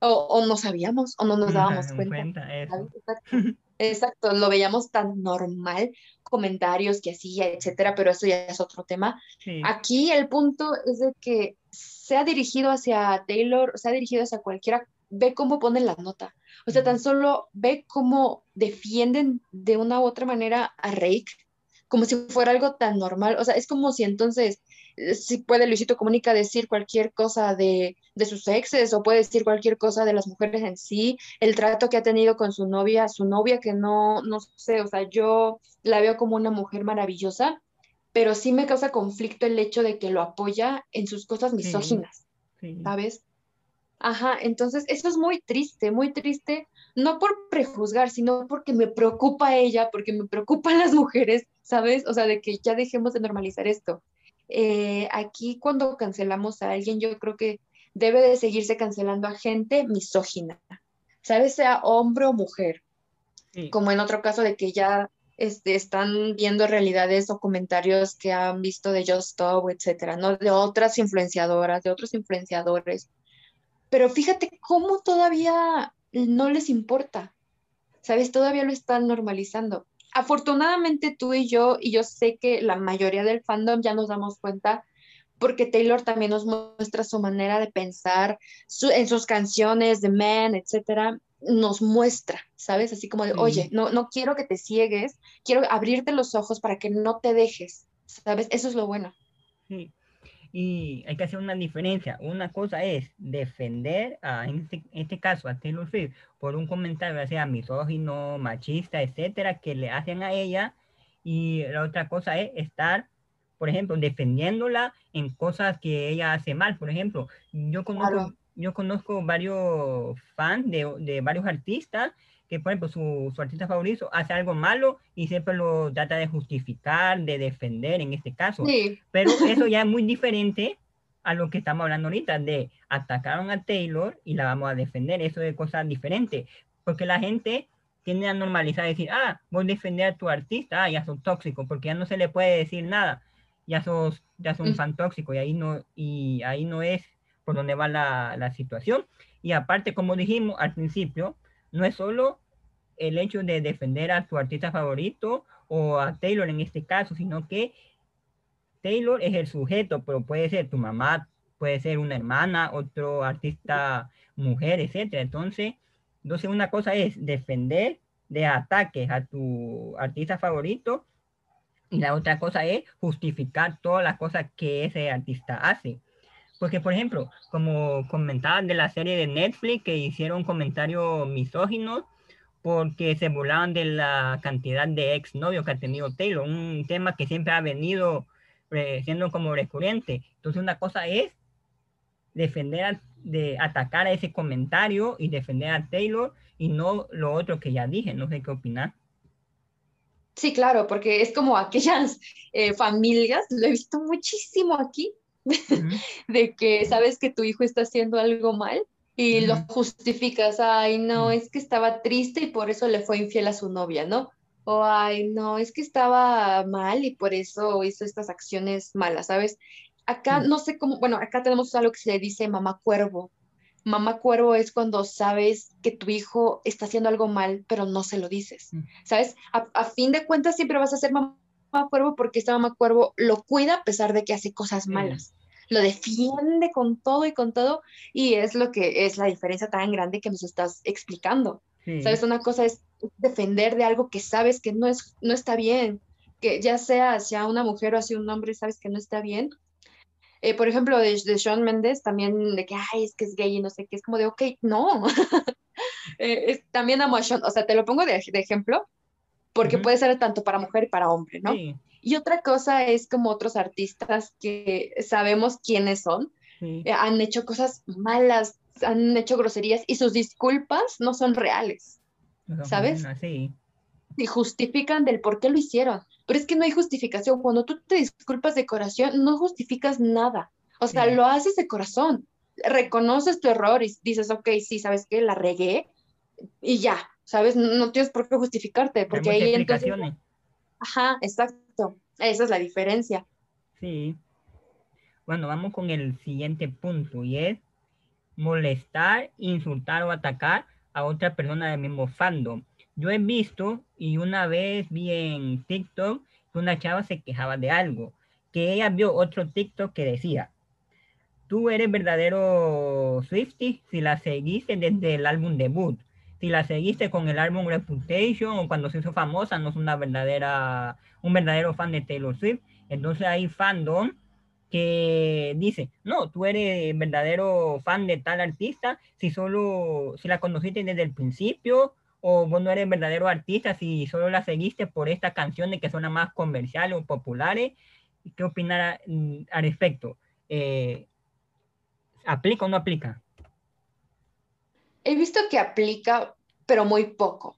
o, no sabíamos o no nos dábamos cuenta. *laughs* Exacto. lo veíamos tan normal, comentarios que hacía, etcétera, pero eso ya es otro tema. Aquí el punto es de que se ha dirigido hacia Taylor, se ha dirigido hacia cualquiera, ve cómo pone la nota. O sea, tan solo ve cómo defienden de una u otra manera a Rake, como si fuera algo tan normal. O sea, es como si entonces, si puede Luisito Comunica decir cualquier cosa de, de sus exes o puede decir cualquier cosa de las mujeres en sí, el trato que ha tenido con su novia, su novia que no, no sé, o sea, yo la veo como una mujer maravillosa, pero sí me causa conflicto el hecho de que lo apoya en sus cosas misóginas, ¿sabes? Ajá, entonces eso es muy triste, muy triste, no por prejuzgar, sino porque me preocupa ella, porque me preocupan las mujeres, ¿sabes? O sea, de que ya dejemos de normalizar esto. Eh, aquí cuando cancelamos a alguien, yo creo que debe de seguirse cancelando a gente misógina, ¿sabes? Sea hombre o mujer. Como en otro caso de que ya este, están viendo realidades o comentarios que han visto de Just Stop, etcétera, ¿no? De otras influenciadoras, de otros influenciadores pero fíjate cómo todavía no les importa, ¿sabes? Todavía lo están normalizando. Afortunadamente tú y yo, y yo sé que la mayoría del fandom ya nos damos cuenta, porque Taylor también nos muestra su manera de pensar en sus canciones de Man, etcétera, nos muestra, ¿sabes? Así como de, oye, no, no quiero que te ciegues, quiero abrirte los ojos para que no te dejes, ¿sabes? Eso es lo bueno. Sí. Y hay que hacer una diferencia. Una cosa es defender, a, en, este, este caso, a Taylor Swift por un comentario, ya sea misógino, machista, etcétera, que le hacen a ella. Y la otra cosa es estar, por ejemplo, defendiéndola en cosas que ella hace mal. Por ejemplo, yo conozco, yo conozco varios fans de, de varios artistas que, por ejemplo, su, su, artista favorito hace algo malo y siempre lo trata de justificar, de defender en este caso. Pero *laughs* eso ya es muy diferente a lo que estamos hablando ahorita, de atacaron a Taylor y la vamos a defender. Eso es cosas diferentes, porque la gente tiende a normalizar, decir, ah, voy a defender a tu artista, ah, ya son tóxicos, porque ya no se le puede decir nada, ya sos, ya son un fan tóxico y ahí no, y ahí no es por donde va la, la situación. Y aparte, como dijimos al principio, no es solo el hecho de defender a tu artista favorito o a Taylor en este caso, sino que Taylor es el sujeto, pero puede ser tu mamá, puede ser una hermana, otro artista mujer, etcétera. Entonces, entonces una cosa es defender de ataques a tu artista favorito y la otra cosa es justificar todas las cosas que ese artista hace. Porque, por ejemplo, como comentaban de la serie de Netflix que hicieron comentarios misóginos porque se burlaban de la cantidad de ex novios que ha tenido Taylor, un tema que siempre ha venido eh, siendo como recurrente. Entonces, una cosa es defender, de atacar a ese comentario y defender a Taylor y no lo otro que ya dije. No sé qué opinar. Sí, claro, porque es como aquellas eh, familias, lo he visto muchísimo aquí, *laughs* de que sabes que tu hijo está haciendo algo mal y lo justificas, ay, no, es que estaba triste y por eso le fue infiel a su novia, ¿no? O, ay, no, es que estaba mal y por eso hizo estas acciones malas, ¿sabes? Acá no sé cómo, bueno, acá tenemos algo que se le dice mamá cuervo. Mamá cuervo es cuando sabes que tu hijo está haciendo algo mal, pero no se lo dices, ¿sabes? A, fin de cuentas siempre vas a ser mamá cuervo porque esta mamá cuervo lo cuida a pesar de que hace cosas malas lo defiende con todo y con todo, y es lo que es la diferencia tan grande que nos estás explicando. ¿Sabes? Una cosa es defender de algo que sabes que no, es, no está bien, que ya sea hacia una mujer o hacia un hombre, sabes que no está bien. Eh, por ejemplo, de, de Sean Mendes, también de que, ay, es que es gay y no sé qué, es como de, ok, no. *laughs* eh, también amo a Sean, o sea, te lo pongo de, de ejemplo, porque puede ser tanto para mujer y para hombre, ¿no? Sí. Y otra cosa es como otros artistas que sabemos quiénes son, eh, han hecho cosas malas, han hecho groserías y sus disculpas no son reales, ¿sabes? Sí. Y justifican del por qué lo hicieron. Pero es que no hay justificación. Cuando tú te disculpas de corazón, no justificas nada. O sea, lo haces de corazón. Reconoces tu error y dices, ok, sí, ¿sabes qué? La regué y ya, ¿sabes? No, tienes por qué justificarte, porque ahí entonces... Ajá, exacto. Esa es la diferencia. Sí. Bueno, vamos con el siguiente punto y es molestar, insultar o atacar a otra persona del mismo fandom. Yo he visto y una vez vi en TikTok que una chava se quejaba de algo, que ella vio otro TikTok que decía, tú eres verdadero Swifty si la seguiste desde el álbum debut si la seguiste con el álbum Reputation o cuando se hizo famosa, no es una verdadera, un verdadero fan de Taylor Swift. Entonces hay fandom que dice, no, tú eres verdadero fan de tal artista si solo, si la conociste desde el principio, o vos no eres verdadero artista si solo la seguiste por esta canción de que suena más comercial o populares. ¿Qué opinar al respecto? Eh, ¿Aplica o no aplica? He visto que aplica, pero muy poco.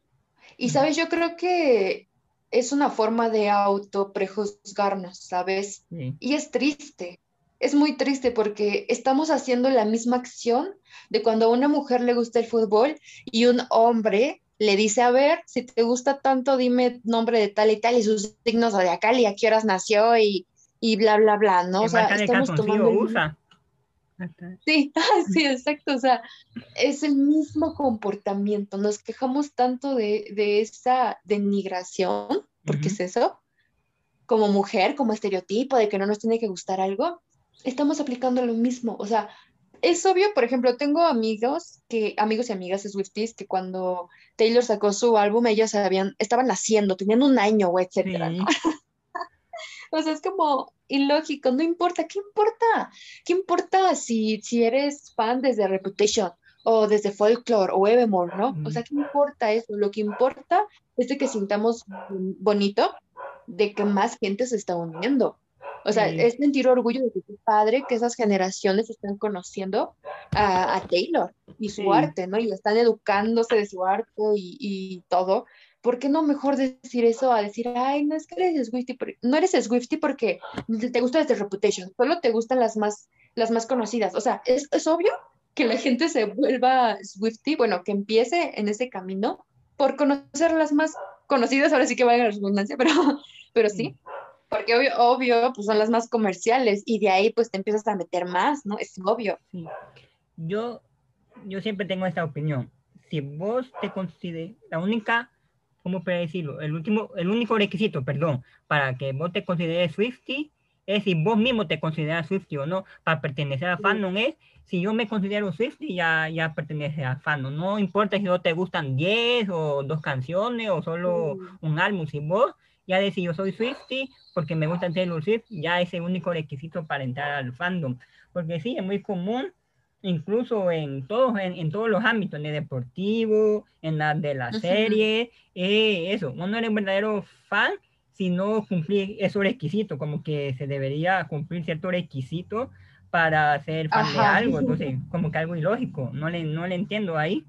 Y sabes, yo creo que es una forma de auto prejuzgarnos, ¿sabes? Y es triste. Es muy triste porque estamos haciendo la misma acción de cuando a una mujer le gusta el fútbol y un hombre le dice, a ver, si te gusta tanto, dime nombre de tal y tal y sus signos zodiacales y a qué horas nació y, y bla, bla, bla, ¿no? O sea, estamos tomando... Usa. Sí, *laughs* sí, exacto. O sea, es el mismo comportamiento. Nos quejamos tanto de, esa denigración, porque es eso, como mujer, como estereotipo de que no nos tiene que gustar algo. Estamos aplicando lo mismo. O sea, es obvio, por ejemplo, tengo amigos que, amigos y amigas de Swifties que cuando Taylor sacó su álbum, ellas habían, estaban naciendo, tenían un año, o etcétera. O sea, es como, ilógico, no importa, ¿qué importa? ¿Qué importa si, si eres fan desde Reputation o desde Folklore o Evermore, ¿no? O sea, ¿qué importa eso? Lo que importa es de que sintamos bonito de que más gente se está uniendo. O sea, es sentir orgullo de que tu padre, que esas generaciones están conociendo a, Taylor y su arte, ¿no? Y están educándose de su arte y, y todo. ¿Por qué no mejor decir eso a decir, ay, no es que eres Swifty, no eres Swifty porque te gusta desde Reputation, solo te gustan las más, las más conocidas? O sea, es, obvio que la gente se vuelva Swifty, bueno, que empiece en ese camino por conocer las más conocidas, ahora sí que valga la redundancia, pero, pero sí, porque obvio, obvio, pues son las más comerciales y de ahí pues te empiezas a meter más, ¿no? Es obvio. Yo, yo siempre tengo esta opinión. Si vos te consideras la única ¿cómo puedo decirlo? El, último, el único requisito, perdón, para que vos te consideres Swifty es si vos mismo te consideras Swifty o no. Para pertenecer a fandom es si yo me considero Swifty, ya, ya pertenece a fandom. No importa si no te gustan 10 o dos canciones o solo un álbum. Si vos ya decís yo soy Swifty porque me gusta Taylor Swift, ya es el único requisito para entrar al fandom. Porque sí, es muy común incluso en todos, en, todos los ámbitos, en el deportivo, en la de la serie, eh, eso, uno no eres un verdadero fan si no cumplir esos requisitos, como que se debería cumplir cierto requisito para ser fan de algo, *laughs* entonces como que algo ilógico, no le, no le entiendo ahí.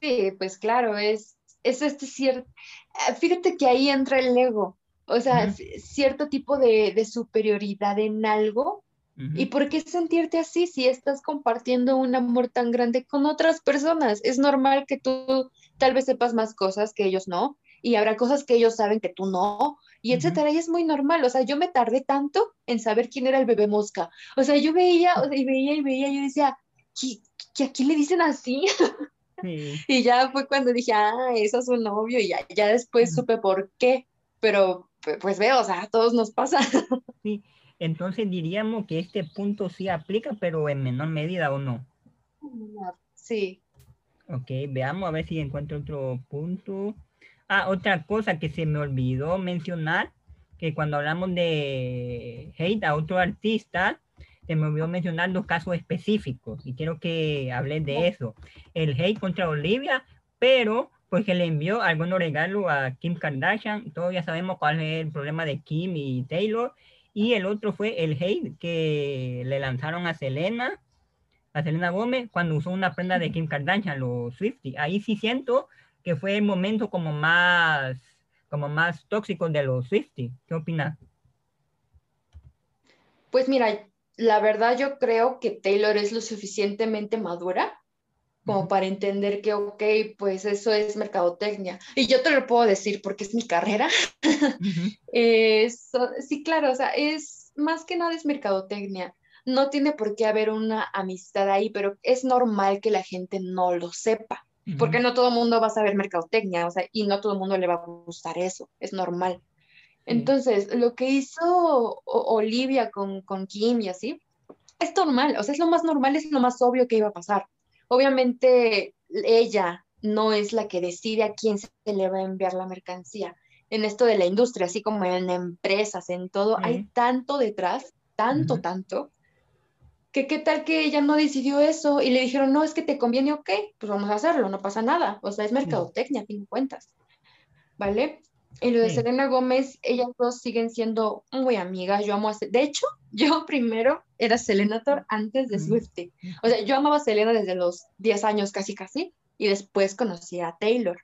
Sí, pues claro, es, es este cierto, eh, fíjate que ahí entra el ego, o sea, cierto tipo de, de superioridad en algo ¿Y por qué sentirte así si estás compartiendo un amor tan grande con otras personas? Es normal que tú tal vez sepas más cosas que ellos no, y habrá cosas que ellos saben que tú no, y etcétera, y es muy normal, o sea, yo me tardé tanto en saber quién era el bebé mosca, o sea, yo veía, y veía, y veía, y yo decía, ¿qué, a quién le dicen así? *laughs* y ya fue cuando dije, ah, eso es un novio, y ya, ya después supe por qué, pero pues veo, o sea, a todos nos pasa. sí, entonces diríamos que este punto sí aplica, pero en menor medida o no. Sí. Ok, veamos a ver si encuentro otro punto. Ah, otra cosa que se me olvidó mencionar, que cuando hablamos de hate a otro artista, se me olvidó mencionar dos casos específicos y quiero que hables de eso. El hate contra Olivia, pero porque le envió algunos regalos a Kim Kardashian. Todos ya sabemos cuál es el problema de Kim y Taylor. Y el otro fue el hate que le lanzaron a Selena, a Selena Gómez, cuando usó una prenda de Kim Kardashian, los Swifty. Ahí sí siento que fue el momento como más, como más tóxico de los Swifty. ¿Qué opinas? Pues mira, la verdad yo creo que Taylor es lo suficientemente madura como para entender que, ok, pues eso es mercadotecnia. Y yo te lo puedo decir porque es mi carrera. *laughs* sí, claro, o sea, es más que nada es mercadotecnia. No tiene por qué haber una amistad ahí, pero es normal que la gente no lo sepa, porque no todo el mundo va a saber mercadotecnia, o sea, y no todo el mundo le va a gustar eso, es normal. Entonces, lo que hizo Olivia con, con Kim y así, es normal, o sea, es lo más normal, es lo más obvio que iba a pasar. Obviamente ella no es la que decide a quién se le va a enviar la mercancía. En esto de la industria, así como en empresas, en todo, hay tanto detrás, tanto, tanto, que qué tal que ella no decidió eso y le dijeron, no, es que te conviene, ok, pues vamos a hacerlo, no pasa nada. O sea, es mercadotecnia, a fin de cuentas. ¿Vale? Y lo de Selena Gómez, ellas dos siguen siendo muy amigas. Yo amo a. De hecho, yo primero era Selenator antes de Swifty. O sea, yo amaba a Selena desde los 10 años, casi, casi. Y después conocí a Taylor.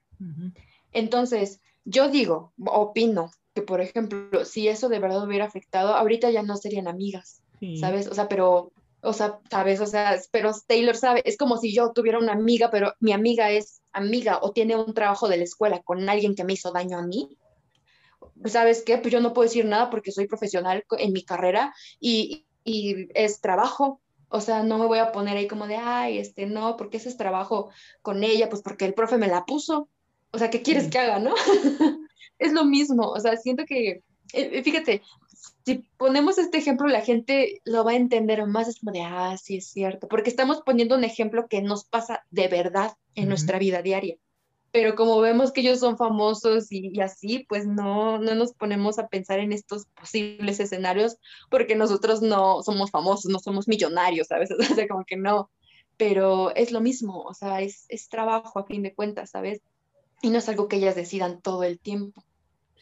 Entonces, yo digo, opino que, por ejemplo, si eso de verdad hubiera afectado, ahorita ya no serían amigas, ¿sabes? O sea, pero o sea, sabes, o sea, pero Taylor sabe, es como si yo tuviera una amiga, pero mi amiga es amiga o tiene un trabajo de la escuela con alguien que me hizo daño a mí. ¿Sabes qué? Pues yo no puedo decir nada porque soy profesional en mi carrera y, y es trabajo. O sea, no me voy a poner ahí como de, ay, este, no, porque ese es trabajo con ella, pues porque el profe me la puso. O sea, ¿qué quieres que haga, no? *laughs* es lo mismo, o sea, siento que, eh, fíjate, si ponemos este ejemplo, la gente lo va a entender más, es como de, ah, sí, es cierto, porque estamos poniendo un ejemplo que nos pasa de verdad en nuestra vida diaria. Pero como vemos que ellos son famosos y, así, pues no, no nos ponemos a pensar en estos posibles escenarios porque nosotros no somos famosos, no somos millonarios, ¿sabes? *laughs* O sea, como que no. Pero es lo mismo, o sea, es, es trabajo a fin de cuentas, ¿sabes? Y no es algo que ellas decidan todo el tiempo.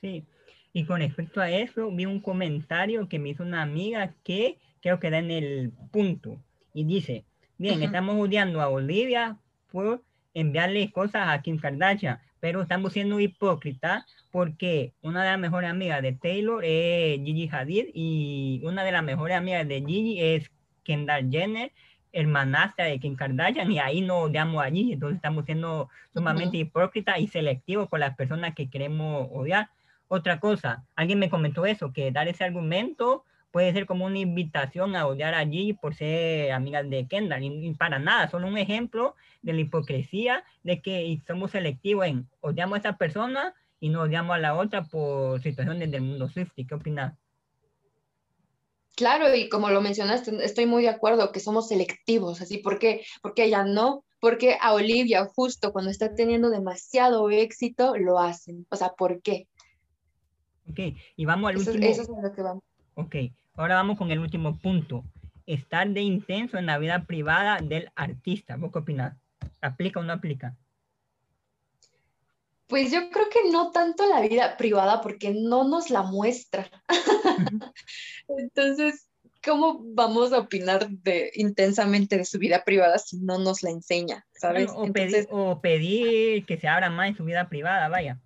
Sí, y con respecto a eso, vi un comentario que me hizo una amiga que creo que da en el punto. Y dice, bien, estamos odiando a Olivia por enviarle cosas a Kim Kardashian, pero estamos siendo hipócritas porque una de las mejores amigas de Taylor es Gigi Hadid y una de las mejores amigas de Gigi es Kendall Jenner, hermanastra de Kim Kardashian, y ahí no odiamos a Gigi, entonces estamos siendo sumamente hipócritas y selectivos con las personas que queremos odiar. Otra cosa, alguien me comentó eso, que dar ese argumento puede ser como una invitación a odiar a Gigi por ser amiga de Kendall. Y, para nada, solo un ejemplo de la hipocresía de que somos selectivos en odiamos a esa persona y no odiamos a la otra por situaciones del mundo Swifty. ¿Qué opinas? Claro, y como lo mencionaste, estoy muy de acuerdo que somos selectivos, así, ¿por qué? Porque ella no, porque a Olivia justo cuando está teniendo demasiado éxito lo hacen, o sea, ¿por qué? Ok, y vamos al último. Eso es lo que vamos. Ok, ahora vamos con el último punto. Estar de intenso en la vida privada del artista. ¿Vos qué opinas? ¿Aplica o no aplica? Pues yo creo que no tanto la vida privada porque no nos la muestra. *laughs* Entonces, ¿cómo vamos a opinar de, intensamente de su vida privada si no nos la enseña? ¿Sabes? o, pedir, o pedir que se abra más en su vida privada, vaya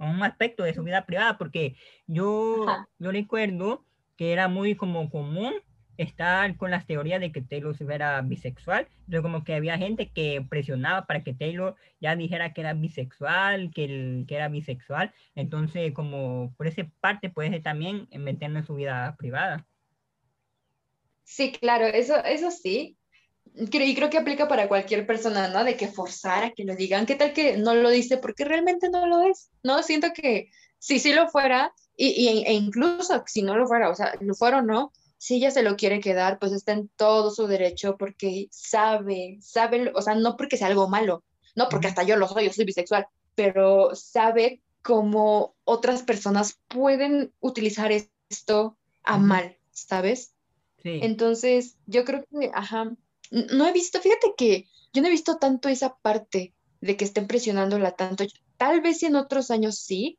un aspecto de su vida privada, porque yo, yo recuerdo que era muy como común estar con las teorías de que Taylor era bisexual. Entonces como que había gente que presionaba para que Taylor ya dijera que era bisexual, que, que era bisexual. Entonces como por esa parte puede también meternos en su vida privada. Sí, claro, eso, eso sí. Y creo que aplica para cualquier persona, ¿no? De que forzar a que lo digan. ¿Qué tal que no lo dice porque realmente no lo es? No, siento que si sí lo fuera, y, e incluso si no lo fuera, o sea, lo fuera o no, si ella se lo quiere quedar, pues está en todo su derecho porque sabe, sabe, o sea, no porque sea algo malo, no porque hasta yo lo soy, yo soy bisexual, pero sabe cómo otras personas pueden utilizar esto a mal, ¿sabes? Sí. Entonces, yo creo que, ajá, no he visto, fíjate que yo no he visto tanto esa parte de que estén presionándola tanto. Tal vez en otros años sí,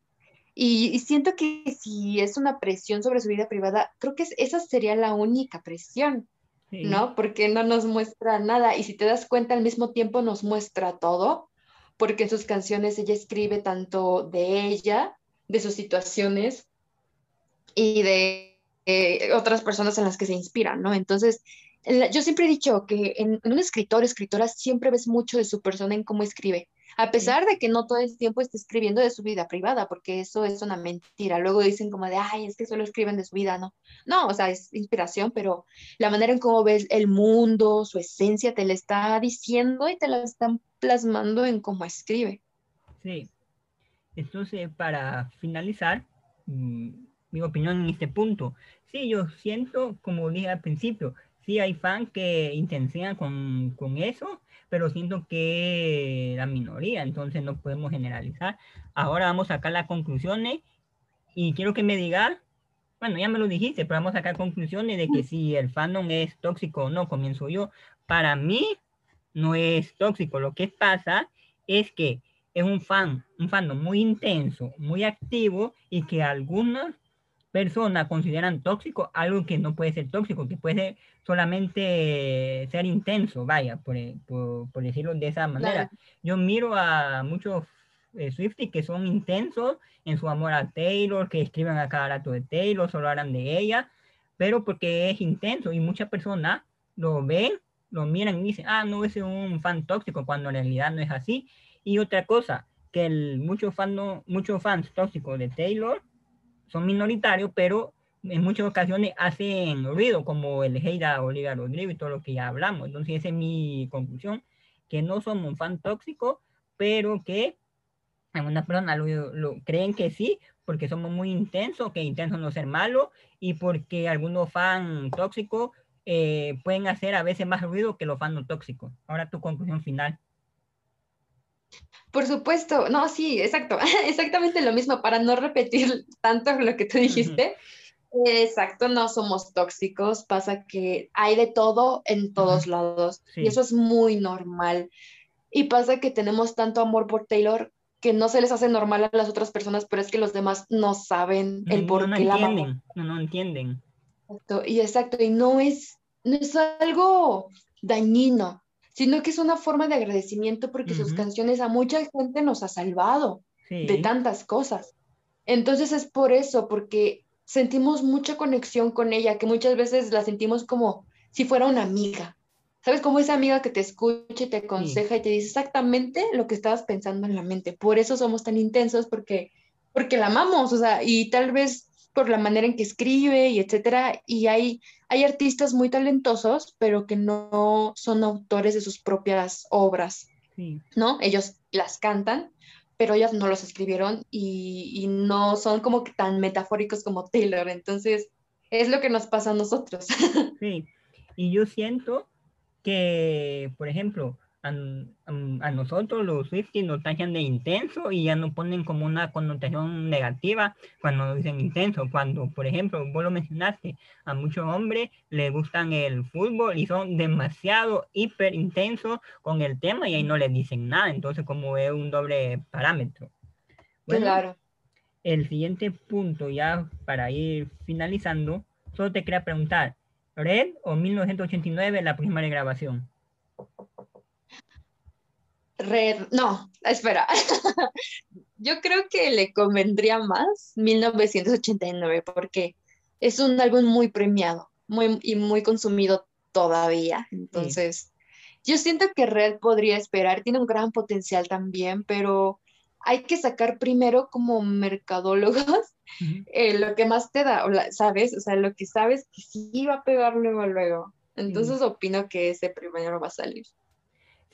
y, siento que si es una presión sobre su vida privada, creo que esa sería la única presión, ¿no? Porque no nos muestra nada. Y si te das cuenta, al mismo tiempo nos muestra todo, porque en sus canciones ella escribe tanto de ella, de sus situaciones y de eh, otras personas en las que se inspiran, ¿no? Entonces, yo siempre he dicho que en, en un escritor, escritora, siempre ves mucho de su persona en cómo escribe a pesar de que no todo el tiempo esté escribiendo de su vida privada, porque eso es una mentira. Luego dicen como de, ay, es que solo escriben de su vida, ¿no? No, o sea, es inspiración, pero la manera en cómo ves el mundo, su esencia, te la está diciendo y te la están plasmando en cómo escribe. Sí. Entonces, para finalizar, mm, mi opinión en este punto, sí, yo siento, como dije al principio, sí hay fans que intencionan con, con eso, pero siento que la minoría, entonces no podemos generalizar. Ahora vamos a sacar las conclusiones y quiero que me digas, bueno, ya me lo dijiste, pero vamos a sacar conclusiones de que si el fandom es tóxico o no, comienzo yo. Para mí no es tóxico, lo que pasa es que es un fan, un fandom muy intenso, muy activo y que algunos personas consideran tóxico algo que no puede ser tóxico, que puede solamente ser intenso, vaya, por, por, decirlo de esa manera. Yo miro a muchos eh, Swifties que son intensos en su amor a Taylor, que escriben a cada rato de Taylor, solo hablan de ella, pero porque es intenso y muchas personas lo ven, lo miran y dicen, ah, no, es un fan tóxico, cuando en realidad no es así. Y otra cosa, que el, muchos, fan, muchos fans tóxicos de Taylor son minoritarios, pero en muchas ocasiones hacen ruido, como el Heida Olivia Rodrigo y todo lo que ya hablamos. Entonces, esa es mi conclusión, que no somos un fan tóxico, pero que algunas personas lo, creen que sí, porque somos muy intensos, que intenso no ser malo, y porque algunos fans tóxicos eh, pueden hacer a veces más ruido que los fans no tóxicos. Ahora tu conclusión final. Por supuesto, no, sí, exacto, *laughs* exactamente lo mismo, para no repetir tanto lo que tú dijiste. Exacto, no somos tóxicos, pasa que hay de todo en todos lados y eso es muy normal. Y pasa que tenemos tanto amor por Taylor que no se les hace normal a las otras personas, pero es que los demás no saben el por qué la entienden, no, no entienden. Exacto, y exacto, y no es, no es algo dañino, sino que es una forma de agradecimiento porque sus canciones a mucha gente nos ha salvado de tantas cosas. Entonces es por eso, porque sentimos mucha conexión con ella, que muchas veces la sentimos como si fuera una amiga. ¿Sabes? Como esa amiga que te escucha y te aconseja y te dice exactamente lo que estabas pensando en la mente. Por eso somos tan intensos, porque, porque la amamos, o sea, y tal vez por la manera en que escribe y etcétera. Y hay, hay artistas muy talentosos, pero que no son autores de sus propias obras, ¿no? Ellos las cantan, pero ellas no los escribieron y, y, no son como que tan metafóricos como Taylor. Entonces, es lo que nos pasa a nosotros. *laughs* Sí, y yo siento que, por ejemplo, a, nosotros los Swifties nos tachan de intenso y ya nos ponen como una connotación negativa cuando dicen intenso. Cuando, por ejemplo, vos lo mencionaste, a muchos hombres les gustan el fútbol y son demasiado hiper intensos con el tema y ahí no les dicen nada. Entonces, como es un doble parámetro. claro. El siguiente punto, ya para ir finalizando, solo te quería preguntar, ¿Red o 1989 la primera grabación? No, espera. *laughs* Yo creo que le convendría más 1989 porque es un álbum muy premiado, muy, y muy consumido todavía. Entonces, yo siento que Red podría esperar, tiene un gran potencial también, pero hay que sacar primero como mercadólogos eh, lo que más te da, ¿sabes? O sea, lo que sabes que sí va a pegar luego, luego. Entonces opino que ese primero va a salir.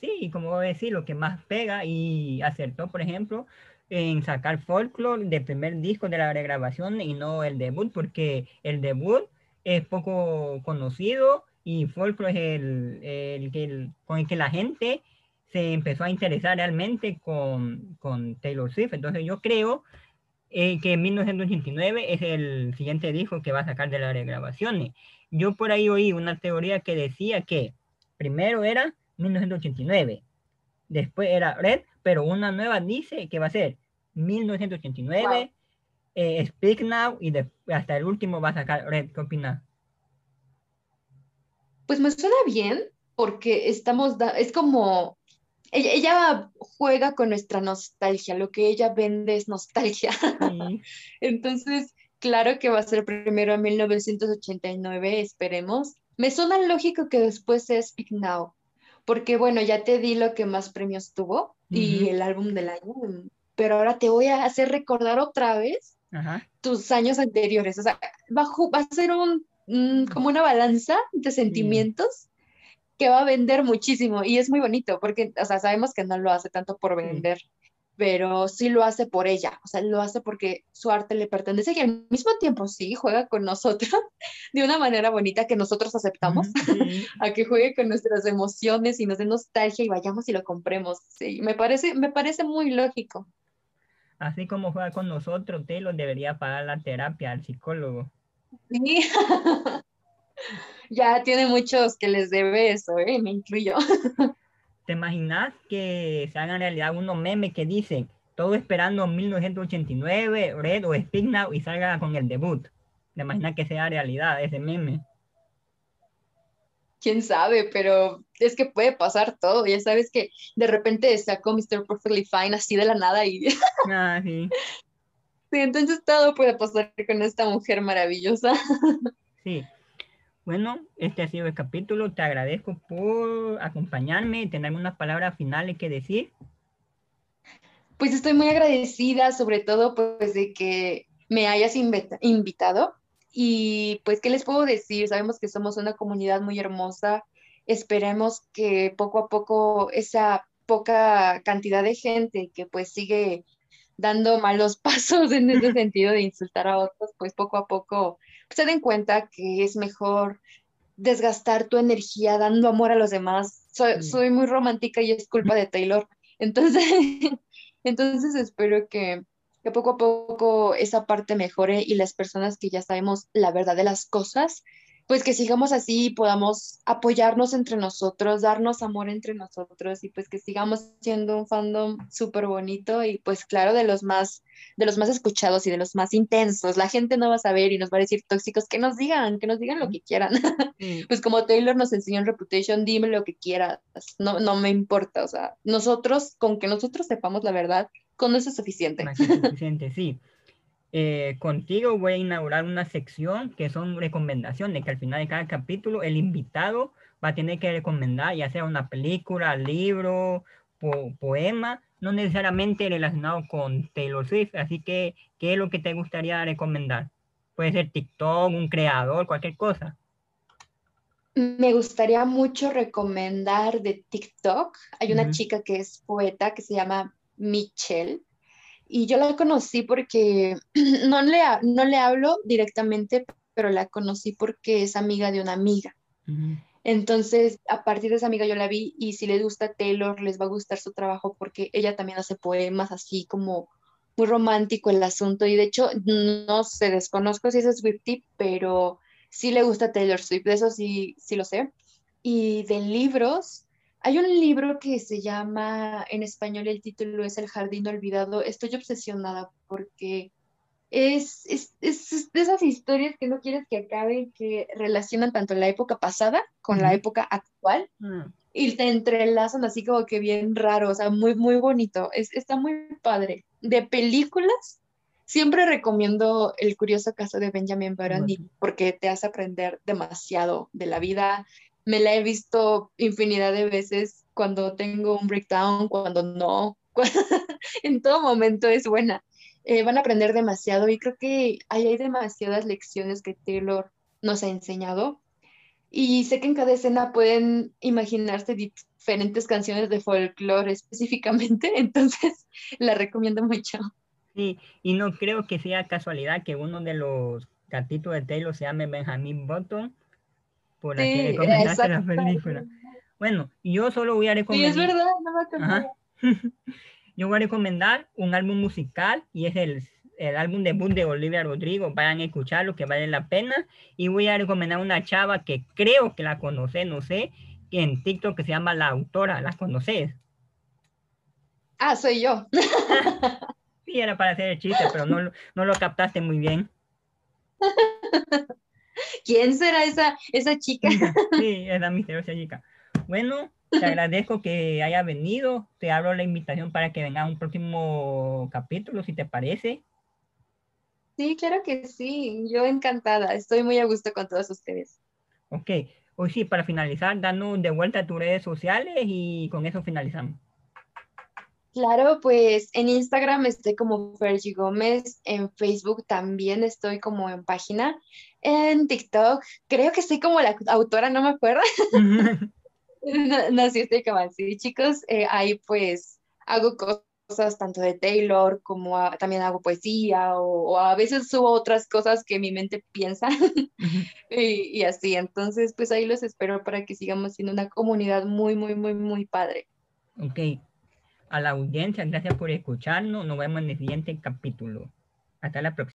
Sí, como voy a decir, lo que más pega y acertó, por ejemplo, en sacar Folklore de primer disco de la regrabación y no el debut, porque el debut es poco conocido y Folklore es el, el, el con el que la gente se empezó a interesar realmente con, con Taylor Swift. Entonces yo creo eh, que 1989 es el siguiente disco que va a sacar de las regrabaciones. Yo por ahí oí una teoría que decía que primero era 1989, después era Red, pero una nueva dice que va a ser 1989, eh, Speak Now y hasta el último va a sacar Red. ¿Qué opinas? Pues me suena bien porque estamos, es como ella, juega con nuestra nostalgia, lo que ella vende es nostalgia. *laughs* Entonces, claro que va a ser primero en 1989, esperemos. Me suena lógico que después sea Speak Now, porque bueno, ya te di lo que más premios tuvo y el álbum del año, pero ahora te voy a hacer recordar otra vez tus años anteriores. O sea, va, va a ser un, como una balanza de sentimientos que va a vender muchísimo y es muy bonito porque, o sea, sabemos que no lo hace tanto por vender, pero sí lo hace por ella, o sea, lo hace porque su arte le pertenece y al mismo tiempo sí juega con nosotros *laughs* de una manera bonita que nosotros aceptamos, *laughs* a que juegue con nuestras emociones y nos dé nostalgia y vayamos y lo compremos. Sí, me parece, me parece muy lógico. Así como juega con nosotros, Taylor debería pagar la terapia al psicólogo. Sí. *laughs* ya tiene muchos que les debe eso, ¿eh? me incluyo. ¿Te imaginas que se hagan realidad unos memes que dicen todo esperando 1989, Red o Speak Now y salga con el debut? ¿Te imaginas que sea realidad ese meme? quién sabe, pero es que puede pasar todo. Ya sabes que de repente sacó Mr. Perfectly Fine así de la nada y. *laughs* Ah, sí. Sí, entonces todo puede pasar con esta mujer maravillosa. Sí, bueno, este ha sido el capítulo. Te agradezco por acompañarme y tener unas palabras finales que decir. Pues estoy muy agradecida, sobre todo pues de que me hayas invitado. Y pues, ¿qué les puedo decir? Sabemos que somos una comunidad muy hermosa. Esperemos que poco a poco esa poca cantidad de gente que pues sigue dando malos *laughs* pasos en ese sentido de insultar a otros, pues poco a poco se den cuenta que es mejor desgastar tu energía dando amor a los demás. Soy, muy romántica y es culpa de Taylor. *laughs* Entonces, *laughs* entonces espero que, que poco a poco esa parte mejore y las personas que ya sabemos la verdad de las cosas, pues que sigamos así y podamos apoyarnos entre nosotros, darnos amor entre nosotros y pues que sigamos siendo un fandom súper bonito y pues claro, de los más, de los más escuchados y de los más intensos. La gente no va a saber y nos va a decir tóxicos, que nos digan, que nos digan lo que quieran. *laughs* pues como Taylor nos enseñó en Reputation, dime lo que quieras, no, no me importa, o sea, nosotros, con que nosotros sepamos la verdad, con eso es suficiente. es suficiente, sí. Eh, contigo voy a inaugurar una sección que son recomendaciones, que al final de cada capítulo el invitado va a tener que recomendar ya sea una película, libro, poema, no necesariamente relacionado con Taylor Swift. Así que, ¿qué es lo que te gustaría recomendar? Puede ser TikTok, un creador, cualquier cosa. Me gustaría mucho recomendar de TikTok. Hay una chica que es poeta que se llama Michelle y yo la conocí porque *clears throat* no le, no le hablo directamente, pero la conocí porque es amiga de una amiga. Entonces, a partir de esa amiga yo la vi y si les gusta Taylor, les va a gustar su trabajo porque ella también hace poemas así como muy romántico el asunto. Y de hecho, no sé, desconozco si es Swiftie, pero sí le gusta Taylor Swift, de eso sí, sí lo sé. Y de libros, hay un libro que se llama, en español el título es El Jardín Olvidado. Estoy obsesionada porque es, es, es, de esas historias que no quieres que acaben, que relacionan tanto la época pasada con la época actual mm. y te entrelazan así como que bien raro, o sea, muy, muy bonito. Es, está muy padre. De películas, siempre recomiendo El curioso caso de Benjamin Button porque te hace aprender demasiado de la vida. Me la he visto infinidad de veces cuando tengo un breakdown, cuando no. *laughs* en todo momento es buena. Eh, van a aprender demasiado y creo que ahí hay demasiadas lecciones que Taylor nos ha enseñado. Y sé que en cada escena pueden imaginarse diferentes canciones de folclore específicamente, *laughs* entonces la recomiendo mucho. Sí, y no creo que sea casualidad que uno de los gatitos de Taylor se llame Benjamin Button por la que recomendaste la película. Bueno, yo solo voy a recomendar. Sí, es verdad, no me *laughs* Yo voy a recomendar un álbum musical y es el, el álbum debut de Olivia Rodrigo. Vayan a escucharlo, que vale la pena. Y voy a recomendar una chava que creo que la conoce, no sé, que en TikTok que se llama La Autora. ¿La conoces? Ah, soy yo. *laughs* sí, era para hacer el chiste, pero no, no lo captaste muy bien. *laughs* *laughs* ¿Quién será esa, esa chica? sí, *laughs* es la misteriosa chica. Bueno, te *laughs* agradezco que haya venido. Te abro la invitación para que venga un próximo capítulo, si te parece. Sí, claro que sí. Yo encantada. Estoy muy a gusto con todos ustedes. Ok. Hoy sí, para finalizar, danos de vuelta a tus redes sociales y con eso finalizamos. Claro, pues en Instagram estoy como Fergie Gómez, en Facebook también estoy como en página, en TikTok creo que estoy como la autora, no me acuerdo. *laughs* *laughs* No, sí, estoy como así, chicos. Eh, ahí pues hago cosas tanto de Taylor como también hago poesía o, a veces subo otras cosas que mi mente piensa *laughs* y, así. Entonces, pues ahí los espero para que sigamos siendo una comunidad muy, muy, muy, muy padre. Ok. A la audiencia, gracias por escucharnos. Nos vemos en el siguiente capítulo. Hasta la próxima.